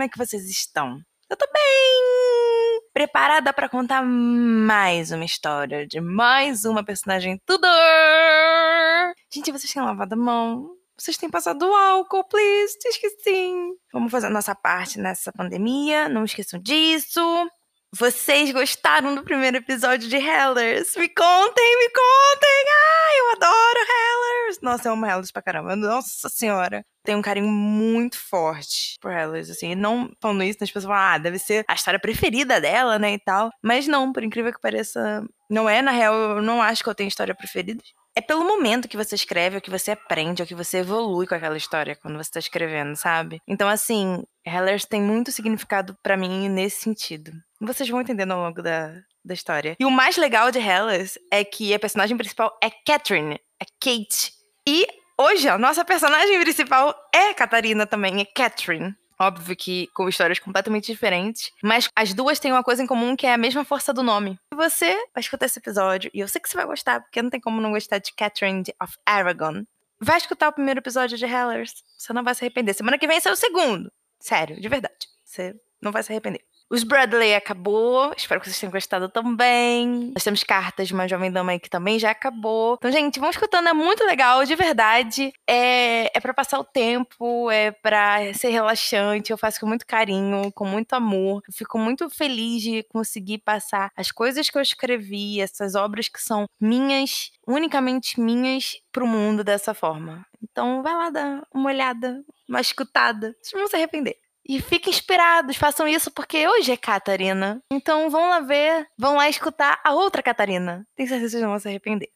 Como é que vocês estão? Eu tô bem! Preparada para contar mais uma história de mais uma personagem Tudor! Gente, vocês têm lavado a mão? Vocês têm passado álcool, please? Que sim. Vamos fazer a nossa parte nessa pandemia, não esqueçam disso. Vocês gostaram do primeiro episódio de Hellers? Me contem, me contem! Ai, eu adoro Hellers! Nossa, eu amo Hellers pra caramba. Nossa senhora. Tenho um carinho muito forte por Hellers, assim. Não falando isso, as pessoas falam, ah, deve ser a história preferida dela, né, e tal. Mas não, por incrível que pareça, não é. Na real, eu não acho que eu tenho história preferida. É pelo momento que você escreve, ou que você aprende, ou que você evolui com aquela história quando você tá escrevendo, sabe? Então, assim, Hellers tem muito significado para mim nesse sentido. Vocês vão entendendo ao longo da, da história. E o mais legal de Hellas é que a personagem principal é Catherine, é Kate. E hoje a nossa personagem principal é Catarina também, é Catherine. Óbvio que com histórias completamente diferentes, mas as duas têm uma coisa em comum que é a mesma força do nome. E você vai escutar esse episódio, e eu sei que você vai gostar, porque não tem como não gostar de Catherine of Aragon. Vai escutar o primeiro episódio de Hellers, você não vai se arrepender. Semana que vem sai o segundo. Sério, de verdade. Você não vai se arrepender. Os Bradley acabou. Espero que vocês tenham gostado também. Nós temos cartas de uma jovem dama aí que também já acabou. Então, gente, vão escutando. É muito legal, de verdade. É, é para passar o tempo, é para ser relaxante. Eu faço com muito carinho, com muito amor. Eu fico muito feliz de conseguir passar as coisas que eu escrevi, essas obras que são minhas, unicamente minhas, pro mundo dessa forma. Então, vai lá dar uma olhada, uma escutada. Vocês vão se arrepender. E fiquem inspirados, façam isso, porque hoje é Catarina. Então vão lá ver, vão lá escutar a outra Catarina. Tenho certeza que vocês não vão se arrepender.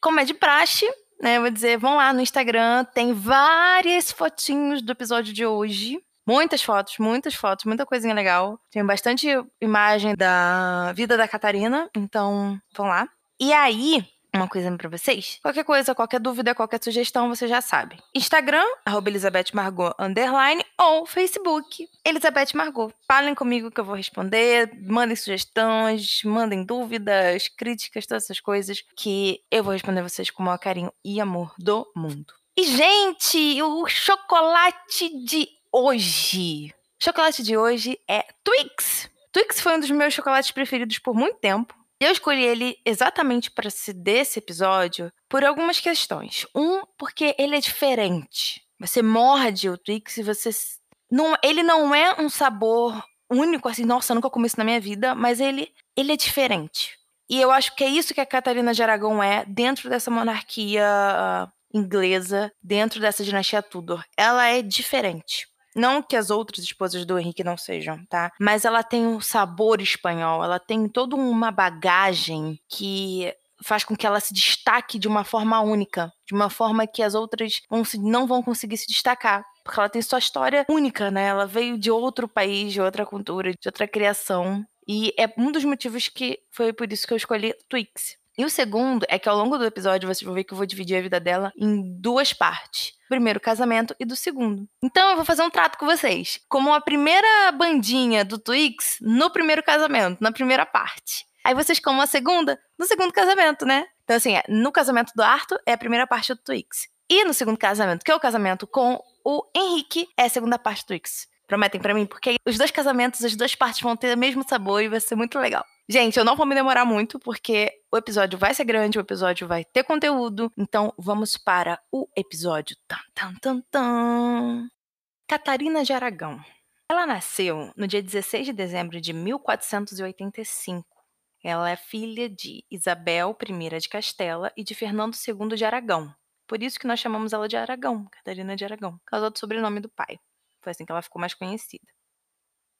Como é de praxe, né? Vou dizer, vão lá no Instagram, tem várias fotinhos do episódio de hoje. Muitas fotos, muitas fotos, muita coisinha legal. Tem bastante imagem da vida da Catarina, então vão lá. E aí, uma coisa para vocês. Qualquer coisa, qualquer dúvida, qualquer sugestão, você já sabe. Instagram, arroba Elizabeth Margot, underline, ou Facebook, Elizabeth Margot. Falem comigo que eu vou responder, mandem sugestões, mandem dúvidas, críticas, todas essas coisas, que eu vou responder vocês com o maior carinho e amor do mundo. E, gente, o chocolate de hoje. O chocolate de hoje é Twix. Twix foi um dos meus chocolates preferidos por muito tempo. Eu escolhi ele exatamente para se desse episódio por algumas questões. Um, porque ele é diferente. Você morde o Twix e você não, ele não é um sabor único assim, nossa, nunca comi isso na minha vida, mas ele ele é diferente. E eu acho que é isso que a Catarina de Aragão é dentro dessa monarquia uh, inglesa, dentro dessa dinastia Tudor. Ela é diferente. Não que as outras esposas do Henrique não sejam, tá? Mas ela tem um sabor espanhol, ela tem toda uma bagagem que faz com que ela se destaque de uma forma única, de uma forma que as outras não vão conseguir se destacar. Porque ela tem sua história única, né? Ela veio de outro país, de outra cultura, de outra criação. E é um dos motivos que foi por isso que eu escolhi Twix. E o segundo é que ao longo do episódio vocês vão ver que eu vou dividir a vida dela em duas partes. Primeiro casamento e do segundo. Então eu vou fazer um trato com vocês. Como a primeira bandinha do Twix no primeiro casamento, na primeira parte. Aí vocês como a segunda no segundo casamento, né? Então assim, é, no casamento do Arthur é a primeira parte do Twix. E no segundo casamento, que é o casamento com o Henrique, é a segunda parte do Twix. Prometem para mim? Porque os dois casamentos, as duas partes vão ter o mesmo sabor e vai ser muito legal. Gente, eu não vou me demorar muito, porque o episódio vai ser grande, o episódio vai ter conteúdo. Então, vamos para o episódio. Tan, tan, tan, tan. Catarina de Aragão. Ela nasceu no dia 16 de dezembro de 1485. Ela é filha de Isabel I de Castela e de Fernando II de Aragão. Por isso que nós chamamos ela de Aragão, Catarina de Aragão, causa do sobrenome do pai. Foi assim que ela ficou mais conhecida.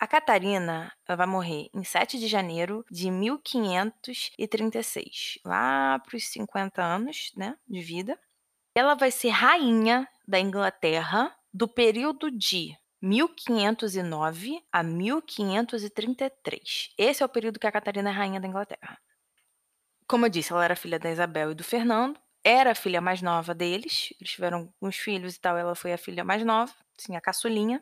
A Catarina vai morrer em 7 de janeiro de 1536, lá para os 50 anos né, de vida. Ela vai ser rainha da Inglaterra do período de 1509 a 1533. Esse é o período que a Catarina é rainha da Inglaterra. Como eu disse, ela era filha da Isabel e do Fernando. Era a filha mais nova deles. Eles tiveram uns filhos e tal. Ela foi a filha mais nova, assim, a caçulinha.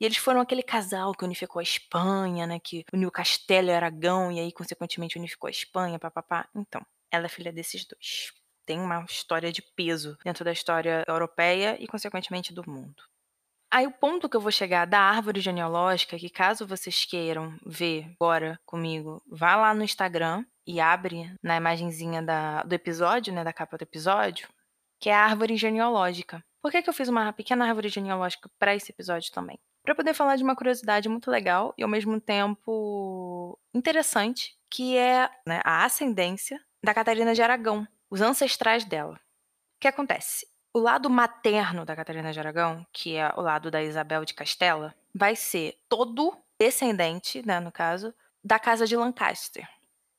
E eles foram aquele casal que unificou a Espanha, né? Que uniu Castelo e Aragão, e aí, consequentemente, unificou a Espanha, papapá. Então, ela é filha desses dois. tem uma história de peso dentro da história europeia e, consequentemente, do mundo. Aí o ponto que eu vou chegar da árvore genealógica, que caso vocês queiram ver agora comigo, vá lá no Instagram e abre na imagenzinha da, do episódio, né, da capa do episódio, que é a árvore genealógica. Por que, que eu fiz uma pequena árvore genealógica para esse episódio também? Para poder falar de uma curiosidade muito legal e ao mesmo tempo interessante, que é né, a ascendência da Catarina de Aragão, os ancestrais dela. O que acontece? O lado materno da Catarina de Aragão, que é o lado da Isabel de Castela, vai ser todo descendente, né, no caso, da casa de Lancaster.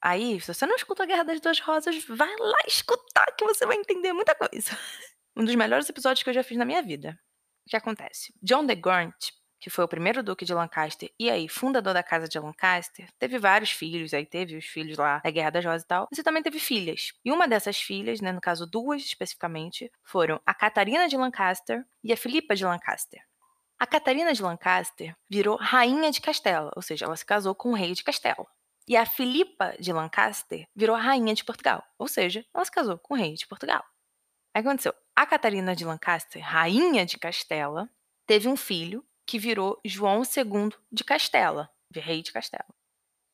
Aí, se você não escuta a Guerra das Duas Rosas, vai lá escutar que você vai entender muita coisa. Um dos melhores episódios que eu já fiz na minha vida. O que acontece? John de Gaunt que foi o primeiro duque de Lancaster e aí fundador da casa de Lancaster, teve vários filhos, aí teve os filhos lá da Guerra das Rosas e tal, mas ele também teve filhas. E uma dessas filhas, né, no caso duas especificamente, foram a Catarina de Lancaster e a Filipa de Lancaster. A Catarina de Lancaster virou rainha de Castela, ou seja, ela se casou com o rei de Castela. E a Filipa de Lancaster virou rainha de Portugal, ou seja, ela se casou com o rei de Portugal. Aí aconteceu, a Catarina de Lancaster, rainha de Castela, teve um filho que virou João II de Castela, rei de Castela.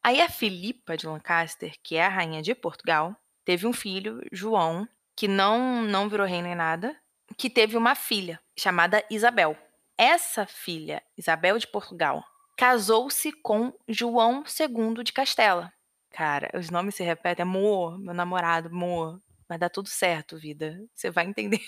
Aí a Filipa de Lancaster, que é a rainha de Portugal, teve um filho, João, que não não virou rei nem nada, que teve uma filha chamada Isabel. Essa filha, Isabel de Portugal, casou-se com João II de Castela. Cara, os nomes se repetem. Amor, meu namorado, amor. Vai dar tudo certo, vida. Você vai entender.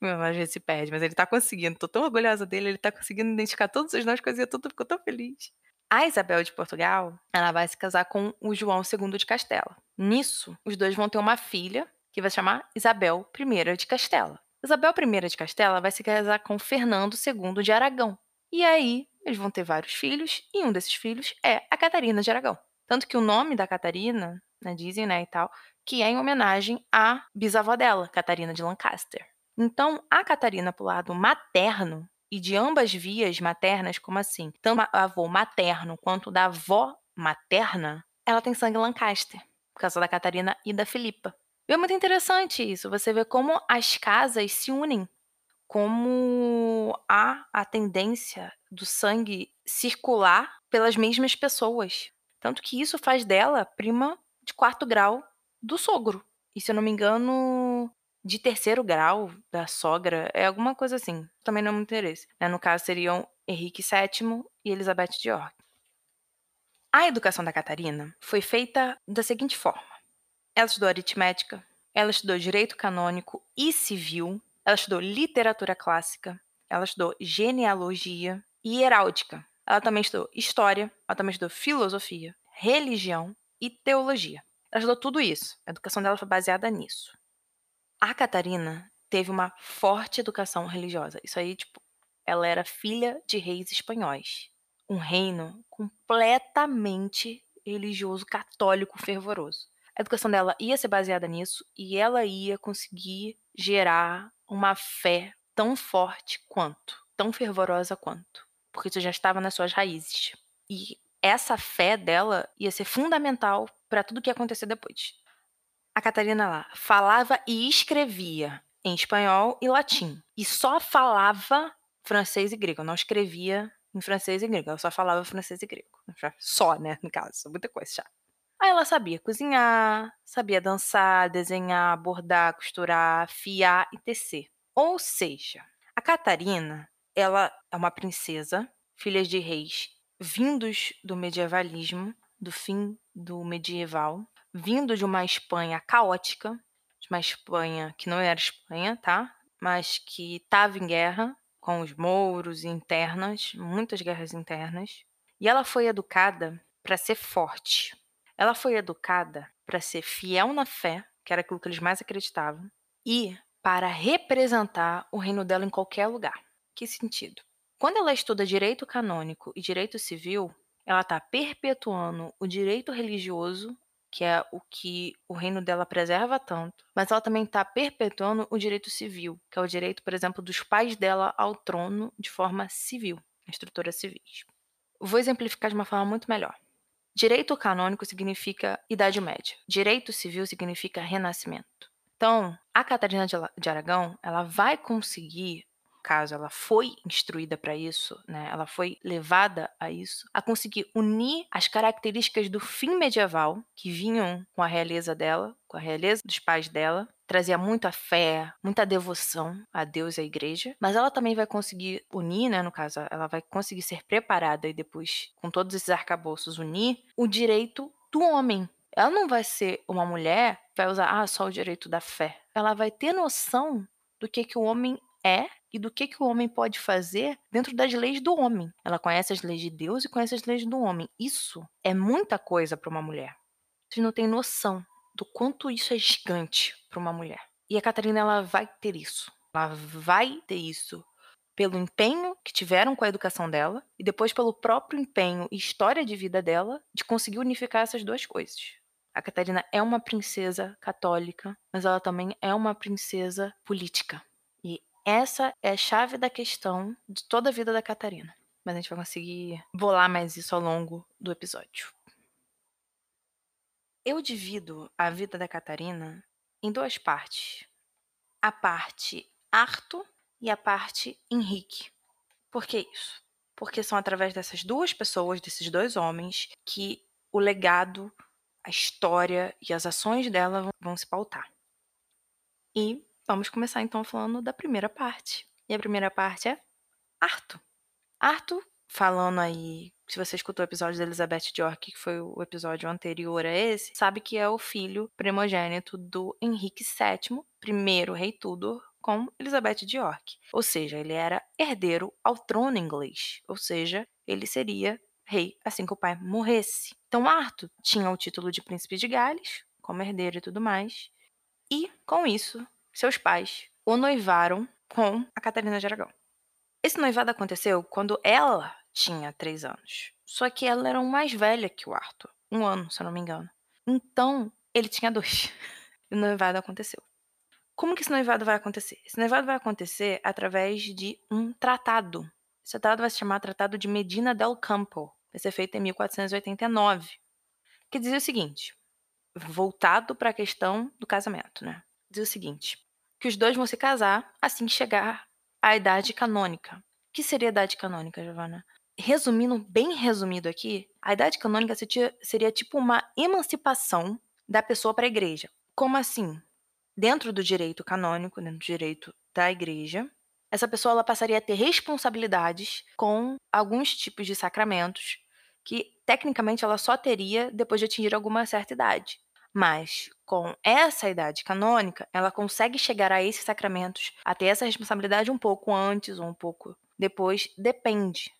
Meu, às vezes se perde, mas ele tá conseguindo. Tô tão orgulhosa dele, ele tá conseguindo identificar todos os nós, coisinha tudo, ficou tão feliz. A Isabel de Portugal, ela vai se casar com o João II de Castela. Nisso, os dois vão ter uma filha, que vai se chamar Isabel I de Castela. Isabel I de Castela vai se casar com Fernando II de Aragão. E aí, eles vão ter vários filhos, e um desses filhos é a Catarina de Aragão. Tanto que o nome da Catarina, né, dizem, né, e tal, que é em homenagem à bisavó dela, Catarina de Lancaster. Então, a Catarina, pro lado materno, e de ambas vias maternas, como assim? Tanto o avô materno quanto da avó materna, ela tem sangue Lancaster, por causa da Catarina e da Filipa. E é muito interessante isso, você vê como as casas se unem, como há a tendência do sangue circular pelas mesmas pessoas. Tanto que isso faz dela prima de quarto grau do sogro. E se eu não me engano, de terceiro grau da sogra, é alguma coisa assim. Também não é muito interesse. Né? No caso, seriam Henrique VII e Elizabeth de York. A educação da Catarina foi feita da seguinte forma: ela estudou aritmética, ela estudou direito canônico e civil, ela estudou literatura clássica, ela estudou genealogia e heráldica. Ela também estudou história, ela também estudou filosofia, religião e teologia. Ela estudou tudo isso. A educação dela foi baseada nisso. A Catarina teve uma forte educação religiosa. Isso aí, tipo, ela era filha de reis espanhóis. Um reino completamente religioso, católico, fervoroso. A educação dela ia ser baseada nisso e ela ia conseguir gerar uma fé tão forte quanto, tão fervorosa quanto, porque isso já estava nas suas raízes. E essa fé dela ia ser fundamental para tudo que ia acontecer depois. A Catarina lá falava e escrevia em espanhol e latim. E só falava francês e grego. Não escrevia em francês e grego. Ela só falava francês e grego. Só, né? No caso. Muita coisa já. Aí ela sabia cozinhar, sabia dançar, desenhar, bordar, costurar, fiar e tecer. Ou seja, a Catarina, ela é uma princesa, filha de reis vindos do medievalismo, do fim do medieval, vindo de uma Espanha caótica, de uma Espanha que não era Espanha, tá? Mas que estava em guerra com os mouros internas, muitas guerras internas. E ela foi educada para ser forte. Ela foi educada para ser fiel na fé, que era aquilo que eles mais acreditavam, e para representar o reino dela em qualquer lugar. Que sentido? Quando ela estuda direito canônico e direito civil, ela está perpetuando o direito religioso que é o que o reino dela preserva tanto, mas ela também está perpetuando o direito civil, que é o direito, por exemplo, dos pais dela ao trono de forma civil, estrutura civis. Vou exemplificar de uma forma muito melhor. Direito canônico significa Idade Média. Direito civil significa Renascimento. Então, a Catarina de Aragão, ela vai conseguir caso ela foi instruída para isso, né? Ela foi levada a isso, a conseguir unir as características do fim medieval que vinham com a realeza dela, com a realeza dos pais dela, trazia muita fé, muita devoção a Deus e à igreja, mas ela também vai conseguir unir, né, no caso, ela vai conseguir ser preparada e depois, com todos esses arcabouços, unir o direito do homem. Ela não vai ser uma mulher, vai usar ah, só o direito da fé. Ela vai ter noção do que que o homem é e do que, que o homem pode fazer dentro das leis do homem. Ela conhece as leis de Deus e conhece as leis do homem. Isso é muita coisa para uma mulher. Vocês não têm noção do quanto isso é gigante para uma mulher. E a Catarina ela vai ter isso. Ela vai ter isso pelo empenho que tiveram com a educação dela e depois pelo próprio empenho e história de vida dela de conseguir unificar essas duas coisas. A Catarina é uma princesa católica, mas ela também é uma princesa política. Essa é a chave da questão de toda a vida da Catarina. Mas a gente vai conseguir bolar mais isso ao longo do episódio. Eu divido a vida da Catarina em duas partes. A parte Arthur e a parte Henrique. Por que isso? Porque são através dessas duas pessoas, desses dois homens, que o legado, a história e as ações dela vão se pautar. E Vamos começar então falando da primeira parte. E a primeira parte é Arthur. Arthur, falando aí, se você escutou o episódio da Elizabeth York, que foi o episódio anterior a esse, sabe que é o filho primogênito do Henrique VII, primeiro rei Tudor, com Elizabeth de York. Ou seja, ele era herdeiro ao trono inglês. Ou seja, ele seria rei assim que o pai morresse. Então Arthur tinha o título de príncipe de Gales, como herdeiro e tudo mais. E, com isso, seus pais o noivaram com a Catarina de Aragão. Esse noivado aconteceu quando ela tinha três anos. Só que ela era mais velha que o Arthur. Um ano, se eu não me engano. Então, ele tinha dois. E o noivado aconteceu. Como que esse noivado vai acontecer? Esse noivado vai acontecer através de um tratado. Esse tratado vai se chamar Tratado de Medina del Campo. Vai ser feito em 1489. Que dizia o seguinte, voltado para a questão do casamento, né? Dizia o seguinte: que os dois vão se casar assim que chegar à idade canônica. O que seria a idade canônica, Giovana? Resumindo, bem resumido aqui, a idade canônica seria tipo uma emancipação da pessoa para a igreja. Como assim? Dentro do direito canônico, dentro do direito da igreja, essa pessoa ela passaria a ter responsabilidades com alguns tipos de sacramentos que tecnicamente ela só teria depois de atingir alguma certa idade. Mas, com essa idade canônica, ela consegue chegar a esses sacramentos, a ter essa responsabilidade um pouco antes ou um pouco depois, depende.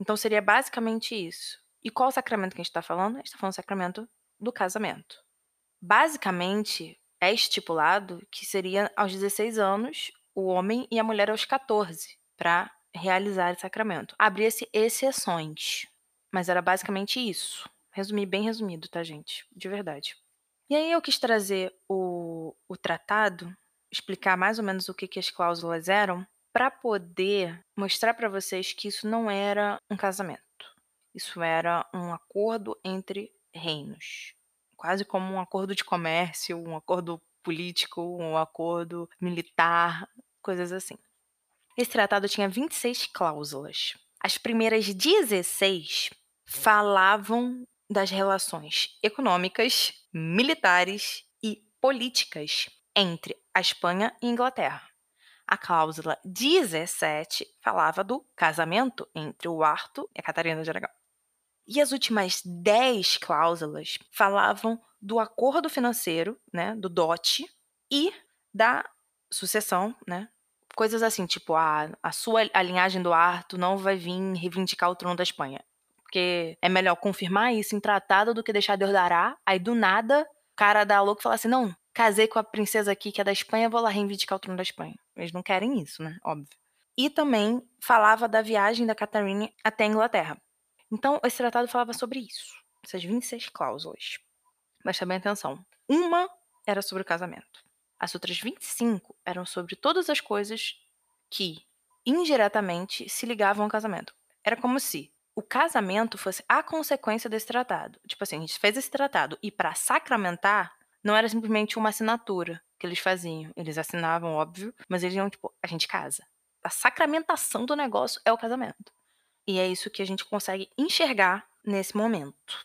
Então, seria basicamente isso. E qual sacramento que a gente está falando? A gente está falando do sacramento do casamento. Basicamente, é estipulado que seria aos 16 anos o homem e a mulher aos 14 para realizar esse sacramento. Abria-se exceções, mas era basicamente isso. Resumir bem resumido, tá, gente? De verdade. E aí eu quis trazer o, o tratado, explicar mais ou menos o que, que as cláusulas eram, para poder mostrar para vocês que isso não era um casamento. Isso era um acordo entre reinos. Quase como um acordo de comércio, um acordo político, um acordo militar, coisas assim. Esse tratado tinha 26 cláusulas. As primeiras 16 falavam das relações econômicas, militares e políticas entre a Espanha e a Inglaterra. A cláusula 17 falava do casamento entre o Arthur e a Catarina de Aragão. E as últimas 10 cláusulas falavam do acordo financeiro, né, do dote, e da sucessão, né, coisas assim, tipo, a, ah, a sua a linhagem do Arthur não vai vir reivindicar o trono da Espanha porque é melhor confirmar isso em tratado do que deixar Deus dará. Aí do nada, o cara dá louco e fala assim: não, casei com a princesa aqui que é da Espanha, vou lá reivindicar o trono da Espanha. Eles não querem isso, né? Óbvio. E também falava da viagem da Catarina até a Inglaterra. Então, esse tratado falava sobre isso, essas 26 cláusulas. Mas também atenção: uma era sobre o casamento. As outras 25 eram sobre todas as coisas que indiretamente se ligavam ao casamento. Era como se o casamento fosse a consequência desse tratado. Tipo assim, a gente fez esse tratado e para sacramentar não era simplesmente uma assinatura. que eles faziam. Eles assinavam, óbvio, mas eles iam, tipo, a gente casa. A sacramentação do negócio é o casamento. E é isso que a gente consegue enxergar nesse momento.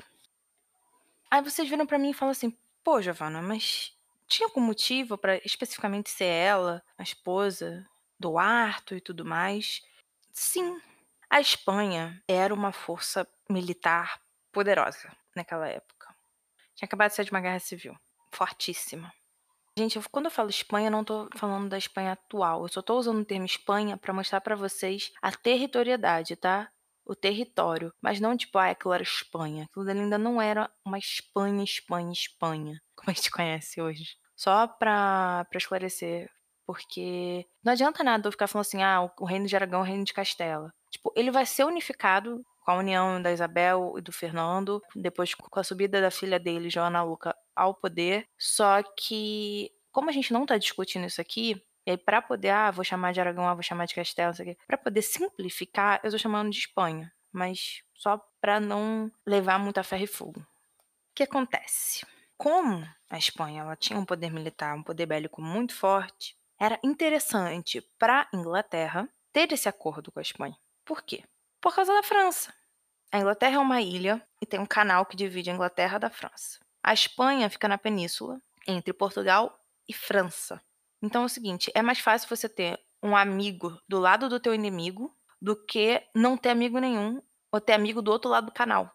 Aí vocês viram para mim e falam assim: pô, Giovana, mas tinha algum motivo para especificamente ser ela, a esposa do Arthur e tudo mais? Sim. A Espanha era uma força militar poderosa naquela época. Tinha acabado de sair de uma guerra civil, fortíssima. Gente, quando eu falo Espanha, eu não tô falando da Espanha atual. Eu só tô usando o termo Espanha para mostrar para vocês a territorialidade, tá? O território. Mas não tipo, ah, aquilo era Espanha. Aquilo ainda não era uma Espanha, Espanha, Espanha, como a gente conhece hoje. Só pra, pra esclarecer. Porque não adianta nada eu ficar falando assim, ah, o reino de Aragão é o reino de Castela. Tipo, ele vai ser unificado com a união da Isabel e do Fernando, depois com a subida da filha dele, Joana Luca, ao poder. Só que, como a gente não tá discutindo isso aqui, e aí, pra poder, ah, vou chamar de Aragão, ah, vou chamar de Castelo, isso aqui, pra poder simplificar, eu tô chamando de Espanha. Mas só pra não levar muito a ferro e fogo. O que acontece? Como a Espanha ela tinha um poder militar, um poder bélico muito forte, era interessante para a Inglaterra ter esse acordo com a Espanha. Por quê? Por causa da França. A Inglaterra é uma ilha e tem um canal que divide a Inglaterra da França. A Espanha fica na península, entre Portugal e França. Então é o seguinte, é mais fácil você ter um amigo do lado do teu inimigo do que não ter amigo nenhum ou ter amigo do outro lado do canal.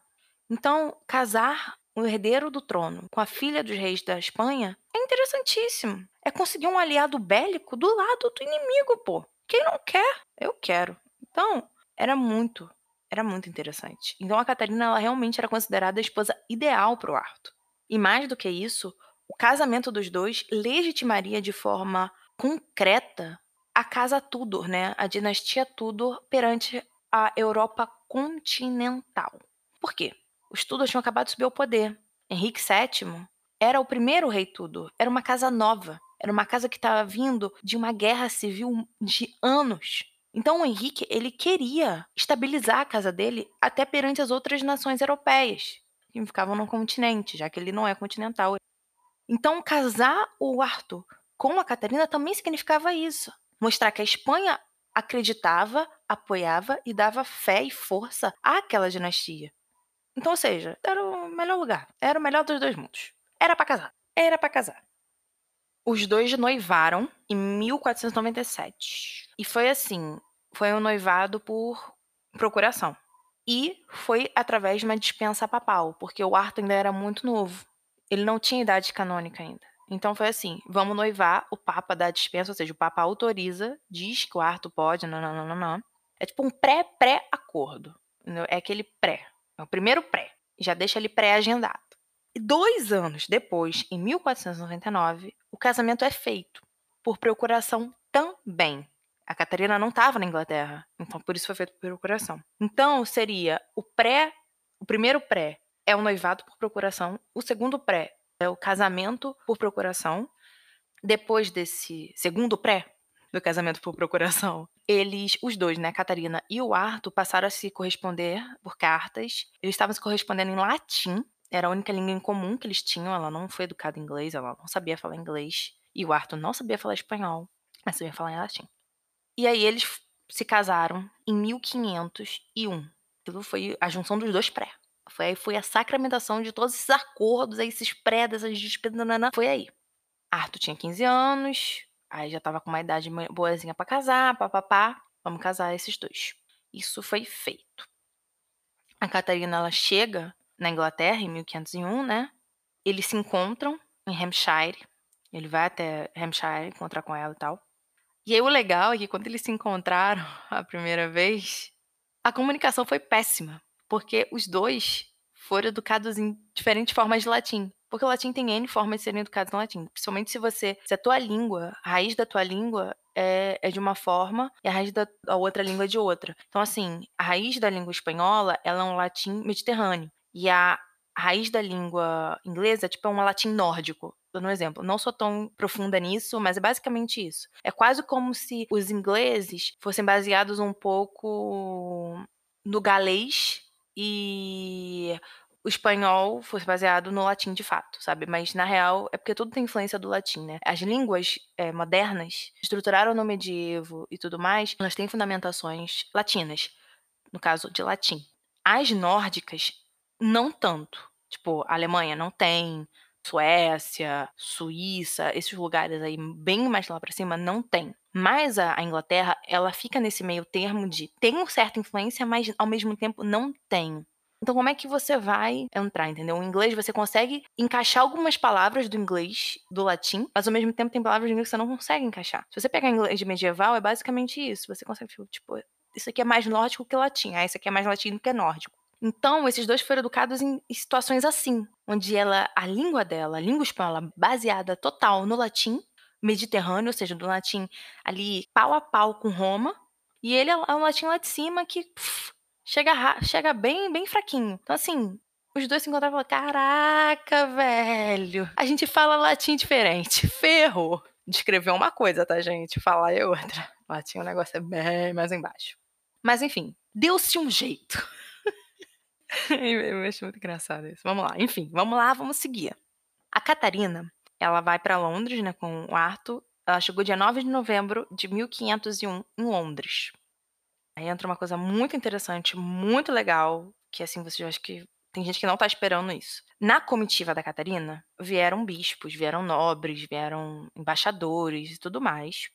Então, casar o herdeiro do trono com a filha dos reis da Espanha é interessantíssimo. É conseguir um aliado bélico do lado do inimigo, pô. Quem não quer? Eu quero. Então, era muito, era muito interessante. Então a Catarina ela realmente era considerada a esposa ideal para o Arthur. E mais do que isso, o casamento dos dois legitimaria de forma concreta a casa Tudor, né? A dinastia Tudor perante a Europa continental. Por quê? Os Tudor tinham acabado de subir ao poder. Henrique VII era o primeiro rei Tudor, era uma casa nova, era uma casa que estava vindo de uma guerra civil de anos. Então o Henrique, ele queria estabilizar a casa dele até perante as outras nações europeias que ficavam no continente, já que ele não é continental. Então casar o Arthur com a Catarina também significava isso, mostrar que a Espanha acreditava, apoiava e dava fé e força àquela dinastia. Então, ou seja, era o melhor lugar. Era o melhor dos dois mundos. Era para casar. Era para casar. Os dois noivaram em 1497. E foi assim, foi um noivado por procuração. E foi através de uma dispensa papal, porque o Arthur ainda era muito novo. Ele não tinha idade canônica ainda. Então foi assim: vamos noivar, o Papa dá dispensa, ou seja, o Papa autoriza, diz que o Arthur pode, não, não, não, não. É tipo um pré-pré-acordo. É aquele pré. É o primeiro pré. Já deixa ele pré-agendado. Dois anos depois, em 1499, o casamento é feito por procuração também. A Catarina não estava na Inglaterra, então por isso foi feito por procuração. Então seria o pré, o primeiro pré é o noivado por procuração, o segundo pré é o casamento por procuração. Depois desse segundo pré, do casamento por procuração, eles, os dois, né, Catarina e o Arthur, passaram a se corresponder por cartas. Eles estavam se correspondendo em latim, era a única língua em comum que eles tinham. Ela não foi educada em inglês, ela não sabia falar inglês. E o Arthur não sabia falar espanhol, mas sabia falar em latim. E aí eles se casaram em 1501. Aquilo foi a junção dos dois pré. Foi aí foi a sacramentação de todos esses acordos, esses pré, dessas despesas, foi aí. Arthur tinha 15 anos, Aí já tava com uma idade boazinha para casar, papapá. Vamos casar esses dois. Isso foi feito. A Catarina ela chega na Inglaterra em 1501, né? Eles se encontram em Hampshire. Ele vai até Hampshire encontrar com ela e tal. E aí o legal é que quando eles se encontraram a primeira vez, a comunicação foi péssima, porque os dois foram educados em diferentes formas de latim. Porque o latim tem N formas de serem educados no latim. Principalmente se você. Se a tua língua, a raiz da tua língua é, é de uma forma e a raiz da a outra língua é de outra. Então, assim, a raiz da língua espanhola ela é um latim mediterrâneo. E a raiz da língua inglesa tipo, é um latim nórdico. Dando um exemplo. Não sou tão profunda nisso, mas é basicamente isso. É quase como se os ingleses fossem baseados um pouco no galês e o espanhol fosse baseado no latim de fato, sabe? Mas na real é porque tudo tem influência do latim, né? As línguas é, modernas estruturaram no medievo e tudo mais, elas têm fundamentações latinas, no caso de latim. As nórdicas, não tanto. Tipo, a Alemanha não tem, Suécia, Suíça, esses lugares aí bem mais lá para cima não tem. Mas a, Inglaterra, ela fica nesse meio termo de tem uma certa influência, mas ao mesmo tempo não tem. Então, como é que você vai entrar, entendeu? O inglês, você consegue encaixar algumas palavras do inglês, do latim, mas ao mesmo tempo tem palavras do inglês que você não consegue encaixar. Se você pegar inglês medieval, é basicamente isso. Você consegue, tipo, isso aqui é mais nórdico que latim, ah, isso aqui é mais latino que nórdico. Então, esses dois foram educados em situações assim, onde ela, a língua dela, a língua espanhola, baseada total no latim mediterrâneo, ou seja, do latim ali pau a pau com Roma, e ele é um latim lá de cima que chega, chega bem, bem fraquinho. Então, assim, os dois se encontraram e falaram: Caraca, velho, a gente fala latim diferente, ferrou. Descrever uma coisa, tá, gente? Falar é outra. Latim o negócio é bem mais embaixo. Mas enfim, deu-se um jeito. Eu acho muito engraçado isso. Vamos lá. Enfim, vamos lá, vamos seguir. A Catarina, ela vai para Londres, né, com o Arthur. Ela chegou dia 9 de novembro de 1501 em Londres. Aí entra uma coisa muito interessante, muito legal, que assim, você acha que tem gente que não tá esperando isso. Na comitiva da Catarina, vieram bispos, vieram nobres, vieram embaixadores e tudo mais.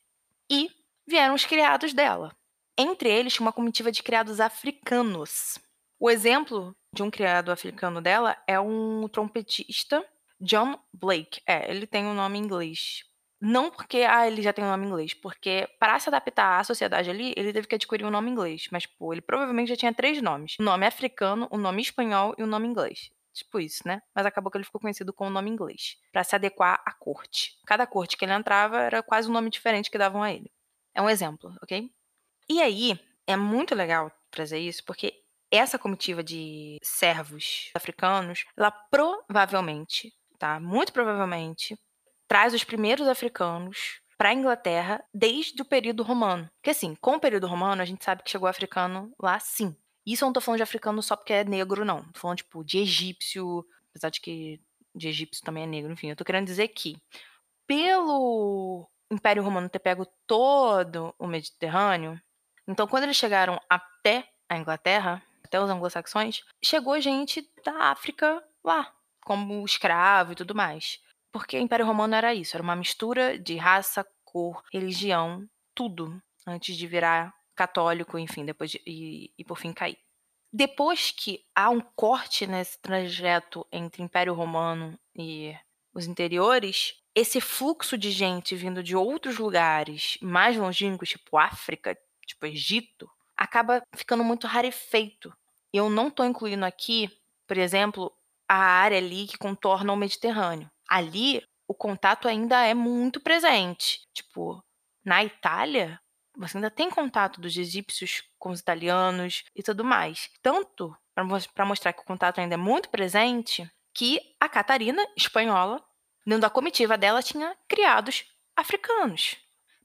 E vieram os criados dela. Entre eles uma comitiva de criados africanos. O exemplo de um criado africano dela é um trompetista, John Blake. É, ele tem um nome em inglês. Não porque ah, ele já tem um nome em inglês, porque para se adaptar à sociedade ali, ele teve que adquirir um nome em inglês. Mas, pô, ele provavelmente já tinha três nomes: o nome africano, o nome espanhol e o nome inglês. Tipo isso, né? Mas acabou que ele ficou conhecido com o nome inglês, para se adequar à corte. Cada corte que ele entrava era quase um nome diferente que davam a ele. É um exemplo, ok? E aí, é muito legal trazer isso, porque essa comitiva de servos africanos, ela provavelmente, tá? Muito provavelmente, traz os primeiros africanos para a Inglaterra desde o período romano. Porque assim, com o período romano, a gente sabe que chegou africano lá sim. Isso eu não tô falando de africano só porque é negro, não. Tô falando, tipo, de egípcio, apesar de que de egípcio também é negro, enfim. Eu tô querendo dizer que, pelo Império Romano ter pego todo o Mediterrâneo, então quando eles chegaram até a Inglaterra, até os anglo-saxões, chegou gente da África lá, como escravo e tudo mais. Porque o Império Romano era isso, era uma mistura de raça, cor, religião, tudo, antes de virar católico, enfim, depois de, e, e por fim cair. Depois que há um corte nesse trajeto entre Império Romano e os interiores, esse fluxo de gente vindo de outros lugares mais longínquos, tipo África, tipo Egito, acaba ficando muito rarefeito. Eu não estou incluindo aqui, por exemplo, a área ali que contorna o Mediterrâneo. Ali, o contato ainda é muito presente. Tipo, na Itália, você ainda tem contato dos egípcios com os italianos e tudo mais. Tanto para mostrar que o contato ainda é muito presente, que a Catarina, espanhola, dentro da comitiva dela, tinha criados africanos.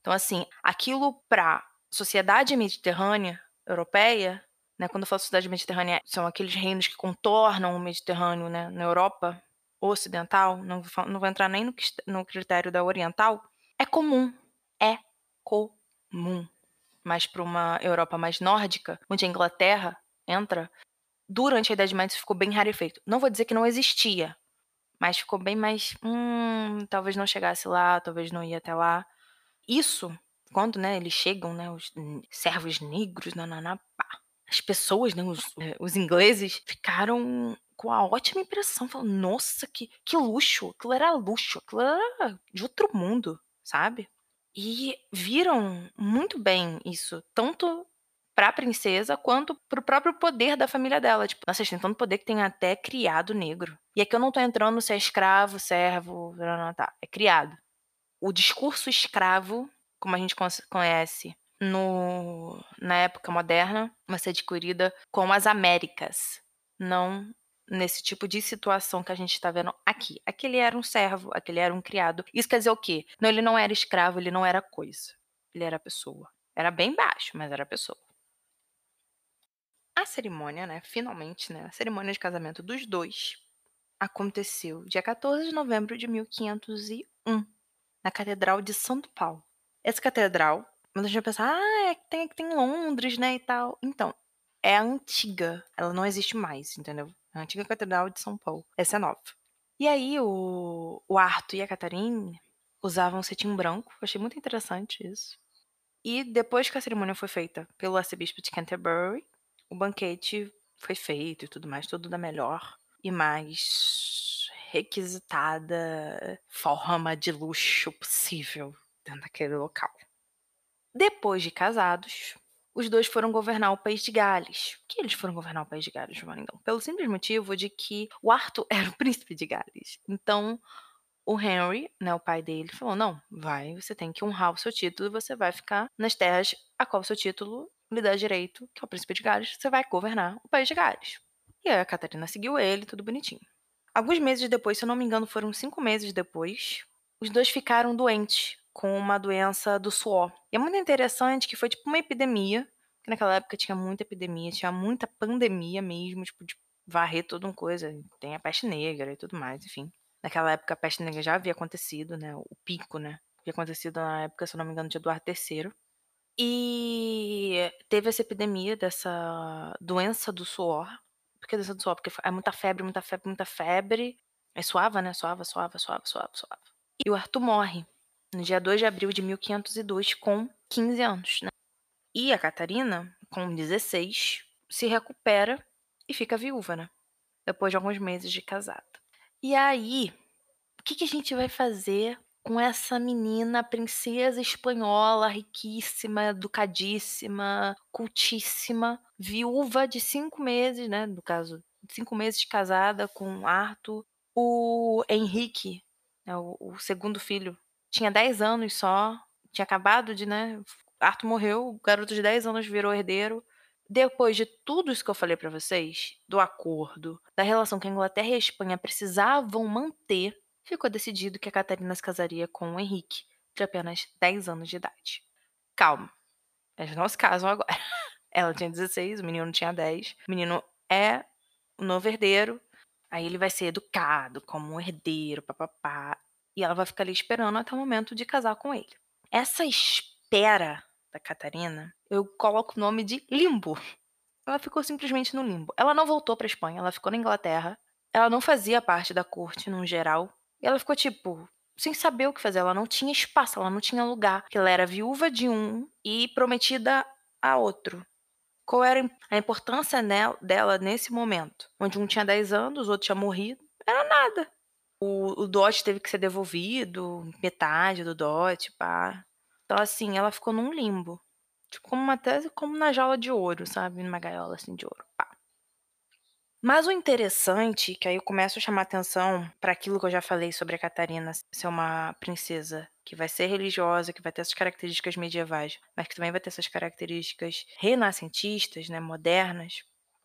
Então, assim, aquilo para sociedade mediterrânea europeia, né, quando eu falo sociedade mediterrânea, são aqueles reinos que contornam o Mediterrâneo né, na Europa ocidental, não vou, não vou entrar nem no, no critério da oriental, é comum. É comum. Mas para uma Europa mais nórdica, onde a Inglaterra entra, durante a Idade Média ficou bem rarefeito. Não vou dizer que não existia, mas ficou bem mais. Hum, talvez não chegasse lá, talvez não ia até lá. Isso quando, né, eles chegam, né, os servos negros, nananá, pá. As pessoas, né, os, eh, os ingleses, ficaram com a ótima impressão. Falaram, nossa, que, que luxo. Aquilo era luxo. Aquilo era de outro mundo, sabe? E viram muito bem isso, tanto pra princesa quanto pro próprio poder da família dela. Tipo, nossa, tem tanto poder que tem até criado negro. E aqui eu não tô entrando se é escravo, servo, tá, é criado. O discurso escravo como a gente conhece no, na época moderna, vai ser adquirida como as Américas, não nesse tipo de situação que a gente está vendo aqui. Aquele era um servo, aquele era um criado. Isso quer dizer o quê? Não, ele não era escravo, ele não era coisa. Ele era pessoa. Era bem baixo, mas era pessoa. A cerimônia, né, finalmente, né, a cerimônia de casamento dos dois aconteceu dia 14 de novembro de 1501, na Catedral de Santo Paulo. Essa catedral, muita gente vai pensar, ah, é que tem, tem em Londres, né, e tal. Então, é a antiga, ela não existe mais, entendeu? A antiga Catedral de São Paulo. Essa é nova. E aí, o, o Arthur e a Catarine usavam cetim branco, achei muito interessante isso. E depois que a cerimônia foi feita pelo arcebispo de Canterbury, o banquete foi feito e tudo mais, tudo da melhor e mais requisitada forma de luxo possível dentro daquele local. Depois de casados, os dois foram governar o país de Gales. Por que eles foram governar o país de Gales, Valendão? Pelo simples motivo de que o Arthur era o príncipe de Gales. Então, o Henry, né, o pai dele, falou: não, vai, você tem que honrar o seu título e você vai ficar nas terras a qual o seu título lhe dá direito, que é o príncipe de Gales, você vai governar o país de Gales. E aí a Catarina seguiu ele, tudo bonitinho. Alguns meses depois, se eu não me engano, foram cinco meses depois, os dois ficaram doentes com uma doença do suor. E é muito interessante que foi tipo uma epidemia, que naquela época tinha muita epidemia, tinha muita pandemia mesmo, tipo, de varrer toda uma coisa. Tem a peste negra e tudo mais, enfim. Naquela época a peste negra já havia acontecido, né? O pico, né? Havia acontecido na época, se não me engano, de Eduardo III. E teve essa epidemia dessa doença do suor. Por que doença do suor? Porque é muita febre, muita febre, muita febre. Aí suava, né? Suava, suava, suava, suava, suava. E o Arthur morre no dia 2 de abril de 1502, com 15 anos, né? E a Catarina, com 16, se recupera e fica viúva, né? Depois de alguns meses de casada. E aí, o que, que a gente vai fazer com essa menina, princesa espanhola, riquíssima, educadíssima, cultíssima, viúva de cinco meses, né? No caso, cinco meses de casada com Arthur. O Henrique, né, o, o segundo filho, tinha 10 anos só, tinha acabado de, né? Arthur morreu, o garoto de 10 anos virou herdeiro. Depois de tudo isso que eu falei para vocês, do acordo, da relação que a Inglaterra e a Espanha precisavam manter, ficou decidido que a Catarina se casaria com o Henrique, de apenas 10 anos de idade. Calma, eles não se casam agora. Ela tinha 16, o menino tinha 10. O menino é o novo herdeiro, aí ele vai ser educado como um herdeiro, papapá. E ela vai ficar ali esperando até o momento de casar com ele. Essa espera da Catarina, eu coloco o nome de limbo. Ela ficou simplesmente no limbo. Ela não voltou para Espanha, ela ficou na Inglaterra. Ela não fazia parte da corte no geral. E ela ficou tipo sem saber o que fazer. Ela não tinha espaço, ela não tinha lugar. Ela era viúva de um e prometida a outro. Qual era a importância dela nesse momento? Onde um tinha 10 anos, o outro tinha morrido. Era nada. O, o dote teve que ser devolvido, metade do dote, pá. Então, assim, ela ficou num limbo. Tipo, como uma tese, como na jaula de ouro, sabe? Numa gaiola, assim, de ouro, pá. Mas o interessante, que aí eu começo a chamar atenção para aquilo que eu já falei sobre a Catarina ser uma princesa que vai ser religiosa, que vai ter essas características medievais, mas que também vai ter essas características renascentistas, né, modernas,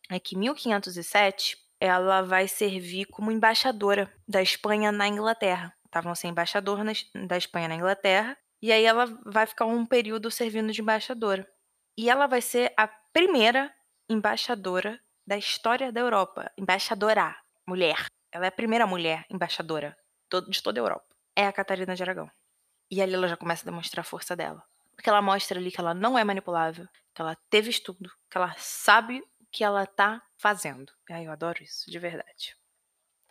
é que 1507 ela vai servir como embaixadora da Espanha na Inglaterra. Estavam sem embaixador da Espanha na Inglaterra, e aí ela vai ficar um período servindo de embaixadora. E ela vai ser a primeira embaixadora da história da Europa. Embaixadora, mulher. Ela é a primeira mulher embaixadora de toda a Europa. É a Catarina de Aragão. E ali ela já começa a demonstrar a força dela. Porque ela mostra ali que ela não é manipulável, que ela teve estudo, que ela sabe que ela tá fazendo. Ai, eu adoro isso, de verdade.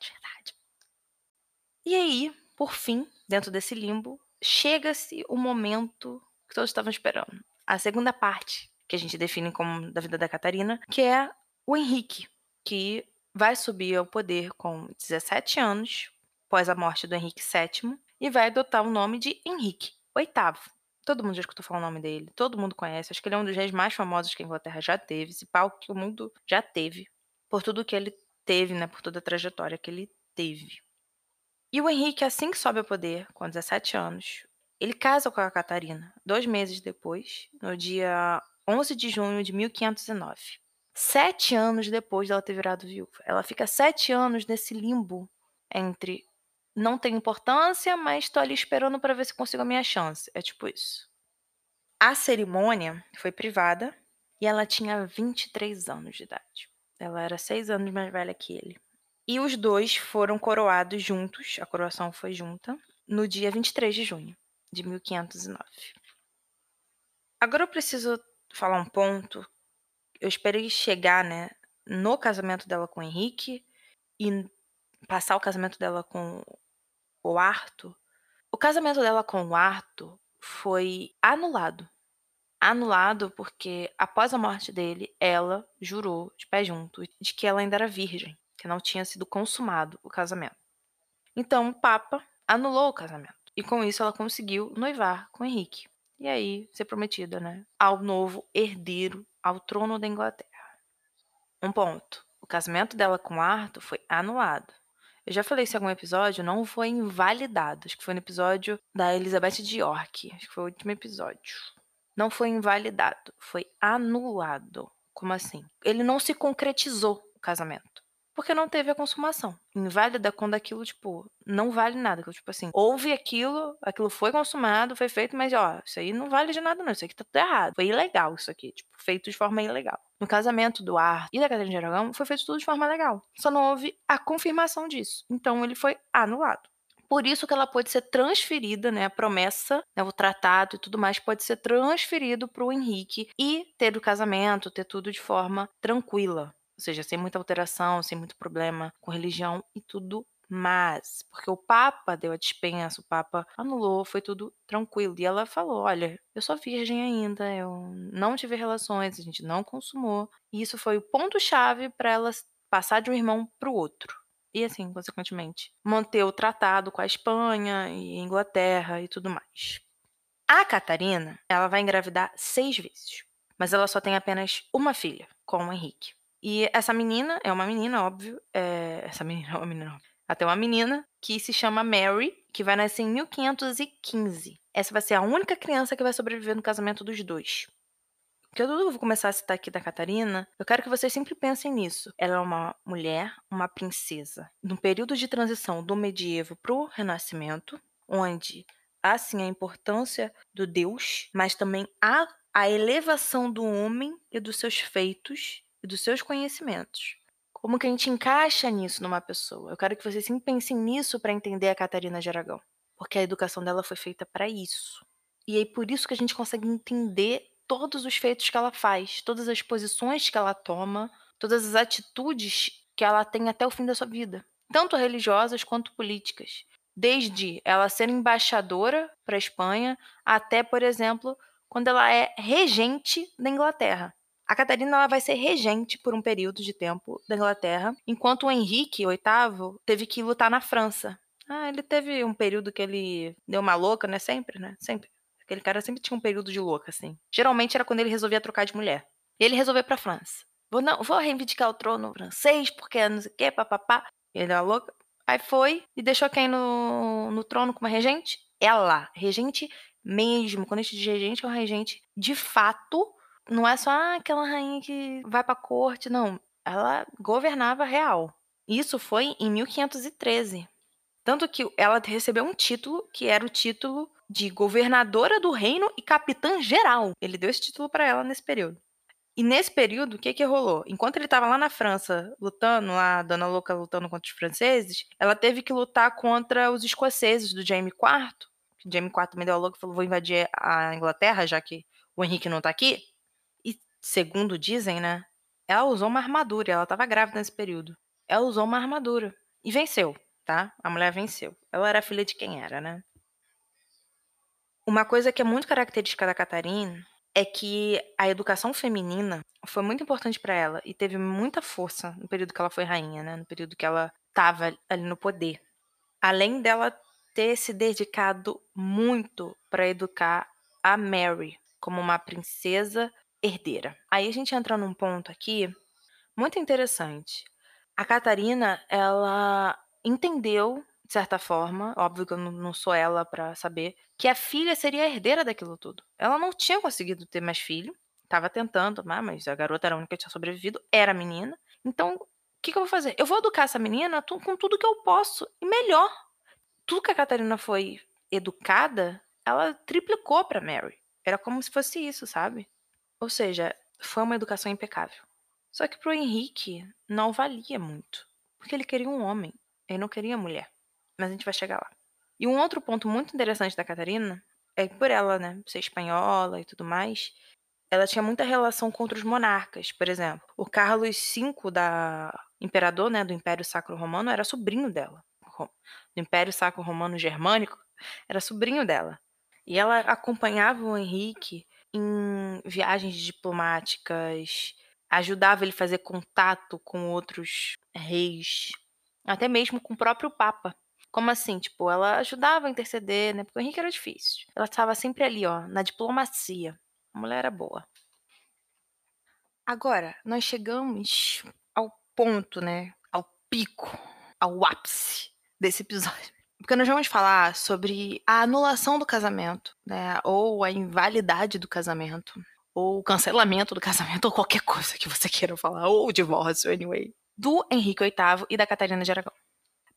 De verdade. E aí, por fim, dentro desse limbo, chega-se o momento que todos estavam esperando. A segunda parte, que a gente define como da vida da Catarina, que é o Henrique, que vai subir ao poder com 17 anos, após a morte do Henrique VII, e vai adotar o nome de Henrique VIII. Todo mundo já escutou falar o nome dele, todo mundo conhece. Acho que ele é um dos reis mais famosos que a Inglaterra já teve, esse palco que o mundo já teve, por tudo que ele teve, né, por toda a trajetória que ele teve. E o Henrique, assim que sobe ao poder, com 17 anos, ele casa com a Catarina, dois meses depois, no dia 11 de junho de 1509. Sete anos depois dela ter virado viúva. Ela fica sete anos nesse limbo entre não tem importância, mas estou ali esperando para ver se consigo a minha chance. É tipo isso. A cerimônia foi privada, e ela tinha 23 anos de idade. Ela era seis anos mais velha que ele. E os dois foram coroados juntos, a coroação foi junta, no dia 23 de junho de 1509. Agora eu preciso falar um ponto. Eu esperei chegar, né, no casamento dela com o Henrique e passar o casamento dela com o Arthur. O casamento dela com o Arthur foi anulado. Anulado porque, após a morte dele, ela jurou de pé junto de que ela ainda era virgem, que não tinha sido consumado o casamento. Então, o Papa anulou o casamento. E com isso ela conseguiu noivar com Henrique. E aí, ser prometida, né? Ao novo herdeiro ao trono da Inglaterra. Um ponto. O casamento dela com Arthur foi anulado. Eu já falei isso em algum episódio, não foi invalidado. Acho que foi no episódio da Elizabeth de York. Acho que foi o último episódio. Não foi invalidado, foi anulado. Como assim? Ele não se concretizou o casamento porque não teve a consumação. Inválida quando aquilo, tipo, não vale nada. Tipo assim, houve aquilo, aquilo foi consumado, foi feito, mas ó, isso aí não vale de nada, não. Isso aqui tá tudo errado. Foi ilegal isso aqui, tipo, feito de forma ilegal. No casamento do Ar e da Catarina de Aragão, foi feito tudo de forma legal. Só não houve a confirmação disso. Então ele foi anulado. Por isso que ela pode ser transferida, né? A promessa, né, o tratado e tudo mais pode ser transferido para o Henrique e ter o casamento, ter tudo de forma tranquila. Ou seja, sem muita alteração, sem muito problema com religião e tudo mais. Porque o Papa deu a dispensa, o Papa anulou, foi tudo tranquilo. E ela falou: Olha, eu sou virgem ainda, eu não tive relações, a gente não consumou. E isso foi o ponto-chave para ela passar de um irmão para o outro. E assim, consequentemente, manter o tratado com a Espanha e Inglaterra e tudo mais. A Catarina, ela vai engravidar seis vezes, mas ela só tem apenas uma filha com o Henrique. E essa menina, é uma menina, óbvio. É... Essa menina é uma menina, Até uma menina que se chama Mary, que vai nascer em 1515. Essa vai ser a única criança que vai sobreviver no casamento dos dois. O que eu vou começar a citar aqui da Catarina, eu quero que vocês sempre pensem nisso. Ela é uma mulher, uma princesa, num período de transição do medievo pro renascimento, onde há sim a importância do Deus, mas também há a elevação do homem e dos seus feitos e dos seus conhecimentos. Como que a gente encaixa nisso numa pessoa? Eu quero que vocês sempre pensem nisso para entender a Catarina de Aragão, porque a educação dela foi feita para isso. E é por isso que a gente consegue entender todos os feitos que ela faz, todas as posições que ela toma, todas as atitudes que ela tem até o fim da sua vida, tanto religiosas quanto políticas. Desde ela ser embaixadora para a Espanha até, por exemplo, quando ela é regente da Inglaterra. A Catarina ela vai ser regente por um período de tempo da Inglaterra, enquanto o Henrique VIII teve que lutar na França. Ah, ele teve um período que ele deu uma louca, né? Sempre, né? Sempre. Aquele cara sempre tinha um período de louca, assim. Geralmente era quando ele resolvia trocar de mulher. E ele resolveu pra França. Vou, não, vou reivindicar o trono francês, porque não sei o quê, papapá. Ele uma louca. Aí foi e deixou quem no, no trono como regente? Ela. Regente mesmo. Quando a gente diz regente, é uma regente de fato não é só ah, aquela rainha que vai pra corte, não. Ela governava real. Isso foi em 1513. Tanto que ela recebeu um título que era o título de governadora do reino e capitã geral. Ele deu esse título para ela nesse período. E nesse período, o que que rolou? Enquanto ele estava lá na França, lutando lá, a louca lutando contra os franceses, ela teve que lutar contra os escoceses do Jaime IV. Jaime IV também deu a louca e falou: vou invadir a Inglaterra, já que o Henrique não tá aqui segundo dizem, né? Ela usou uma armadura, ela estava grávida nesse período. Ela usou uma armadura e venceu, tá? A mulher venceu. Ela era filha de quem era, né? Uma coisa que é muito característica da Catarina é que a educação feminina foi muito importante para ela e teve muita força no período que ela foi rainha, né? No período que ela estava ali no poder. Além dela ter se dedicado muito para educar a Mary como uma princesa herdeira. Aí a gente entra num ponto aqui muito interessante. A Catarina, ela entendeu, de certa forma, óbvio que eu não sou ela para saber, que a filha seria a herdeira daquilo tudo. Ela não tinha conseguido ter mais filho, estava tentando, mas a garota era a única que tinha sobrevivido, era menina. Então, o que, que eu vou fazer? Eu vou educar essa menina com tudo que eu posso, e melhor. Tudo que a Catarina foi educada, ela triplicou para Mary. Era como se fosse isso, sabe? Ou seja, foi uma educação impecável. Só que pro Henrique não valia muito, porque ele queria um homem, ele não queria mulher. Mas a gente vai chegar lá. E um outro ponto muito interessante da Catarina é que por ela, né, ser espanhola e tudo mais, ela tinha muita relação com outros monarcas. Por exemplo, o Carlos V da imperador, né, do Império Sacro Romano, era sobrinho dela. Do Império Sacro Romano Germânico, era sobrinho dela. E ela acompanhava o Henrique em viagens diplomáticas, ajudava ele a fazer contato com outros reis, até mesmo com o próprio Papa. Como assim? Tipo, ela ajudava a interceder, né? Porque o Henrique era difícil. Ela estava sempre ali, ó, na diplomacia. A mulher era boa. Agora, nós chegamos ao ponto, né? Ao pico, ao ápice desse episódio. Porque nós vamos falar sobre a anulação do casamento, né? Ou a invalidade do casamento. Ou o cancelamento do casamento, ou qualquer coisa que você queira falar. Ou o divórcio, anyway. Do Henrique VIII e da Catarina de Aragão.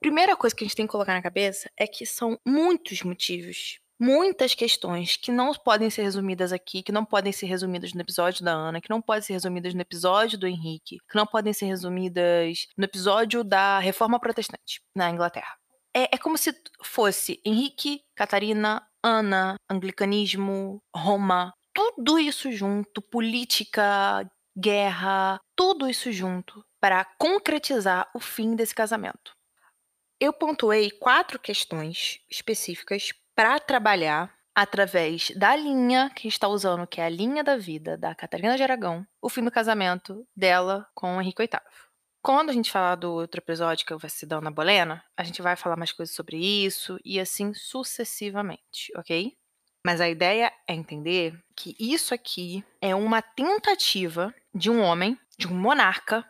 Primeira coisa que a gente tem que colocar na cabeça é que são muitos motivos muitas questões que não podem ser resumidas aqui, que não podem ser resumidas no episódio da Ana, que não podem ser resumidas no episódio do Henrique, que não podem ser resumidas no episódio da Reforma Protestante na Inglaterra. É, é como se fosse Henrique, Catarina, Ana, anglicanismo, Roma, tudo isso junto, política, guerra, tudo isso junto para concretizar o fim desse casamento. Eu pontuei quatro questões específicas para trabalhar através da linha que está usando, que é a linha da vida da Catarina de Aragão, o fim do casamento dela com Henrique VIII. Quando a gente falar do outro episódio que vai se dar na Bolena, a gente vai falar mais coisas sobre isso e assim sucessivamente, ok? Mas a ideia é entender que isso aqui é uma tentativa de um homem, de um monarca,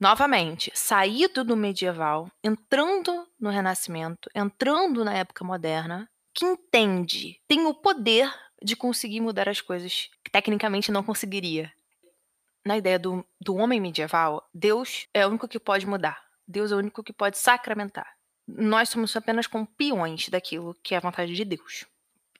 novamente, saído do medieval, entrando no renascimento, entrando na época moderna, que entende, tem o poder de conseguir mudar as coisas que tecnicamente não conseguiria. Na ideia do, do homem medieval, Deus é o único que pode mudar. Deus é o único que pode sacramentar. Nós somos apenas com peões daquilo que é a vontade de Deus.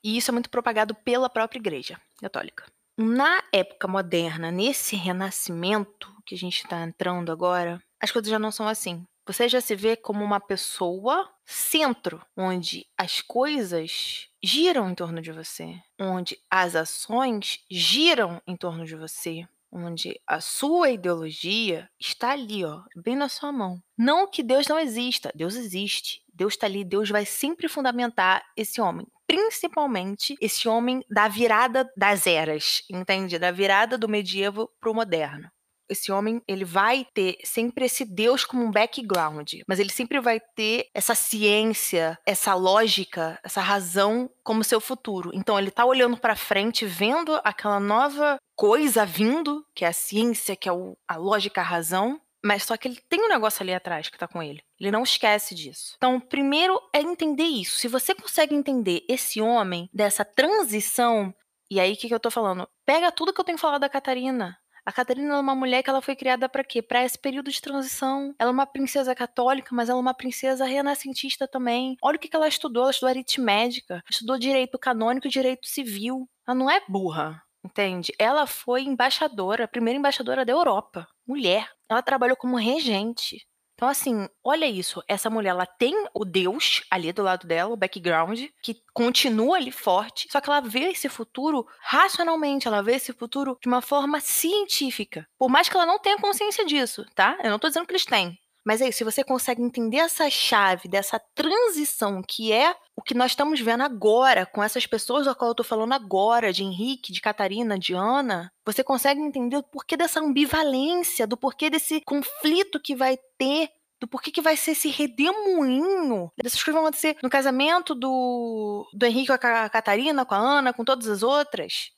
E isso é muito propagado pela própria Igreja Católica. Na época moderna, nesse renascimento que a gente está entrando agora, as coisas já não são assim. Você já se vê como uma pessoa centro, onde as coisas giram em torno de você, onde as ações giram em torno de você, onde a sua ideologia está ali, ó, bem na sua mão. Não que Deus não exista, Deus existe. Deus está ali, Deus vai sempre fundamentar esse homem, principalmente esse homem da virada das eras, entende? Da virada do medievo para o moderno esse homem, ele vai ter sempre esse Deus como um background, mas ele sempre vai ter essa ciência, essa lógica, essa razão como seu futuro. Então ele tá olhando para frente, vendo aquela nova coisa vindo, que é a ciência, que é a lógica, a razão, mas só que ele tem um negócio ali atrás que tá com ele. Ele não esquece disso. Então, primeiro é entender isso. Se você consegue entender esse homem dessa transição, e aí o que, que eu tô falando? Pega tudo que eu tenho falado da Catarina. A Catarina é uma mulher que ela foi criada para quê? Para esse período de transição. Ela é uma princesa católica, mas ela é uma princesa renascentista também. Olha o que ela estudou, ela estudou aritmética, estudou direito canônico e direito civil. Ela não é burra, entende? Ela foi embaixadora, primeira embaixadora da Europa, mulher. Ela trabalhou como regente. Então, assim, olha isso. Essa mulher, ela tem o Deus ali do lado dela, o background, que continua ali forte, só que ela vê esse futuro racionalmente, ela vê esse futuro de uma forma científica. Por mais que ela não tenha consciência disso, tá? Eu não tô dizendo que eles têm. Mas é isso, se você consegue entender essa chave dessa transição que é o que nós estamos vendo agora com essas pessoas da qual eu tô falando agora, de Henrique, de Catarina, de Ana, você consegue entender o porquê dessa ambivalência, do porquê desse conflito que vai ter do porquê que vai ser esse redemoinho dessas coisas vão acontecer no casamento do, do Henrique com a Catarina, com a Ana, com todas as outras,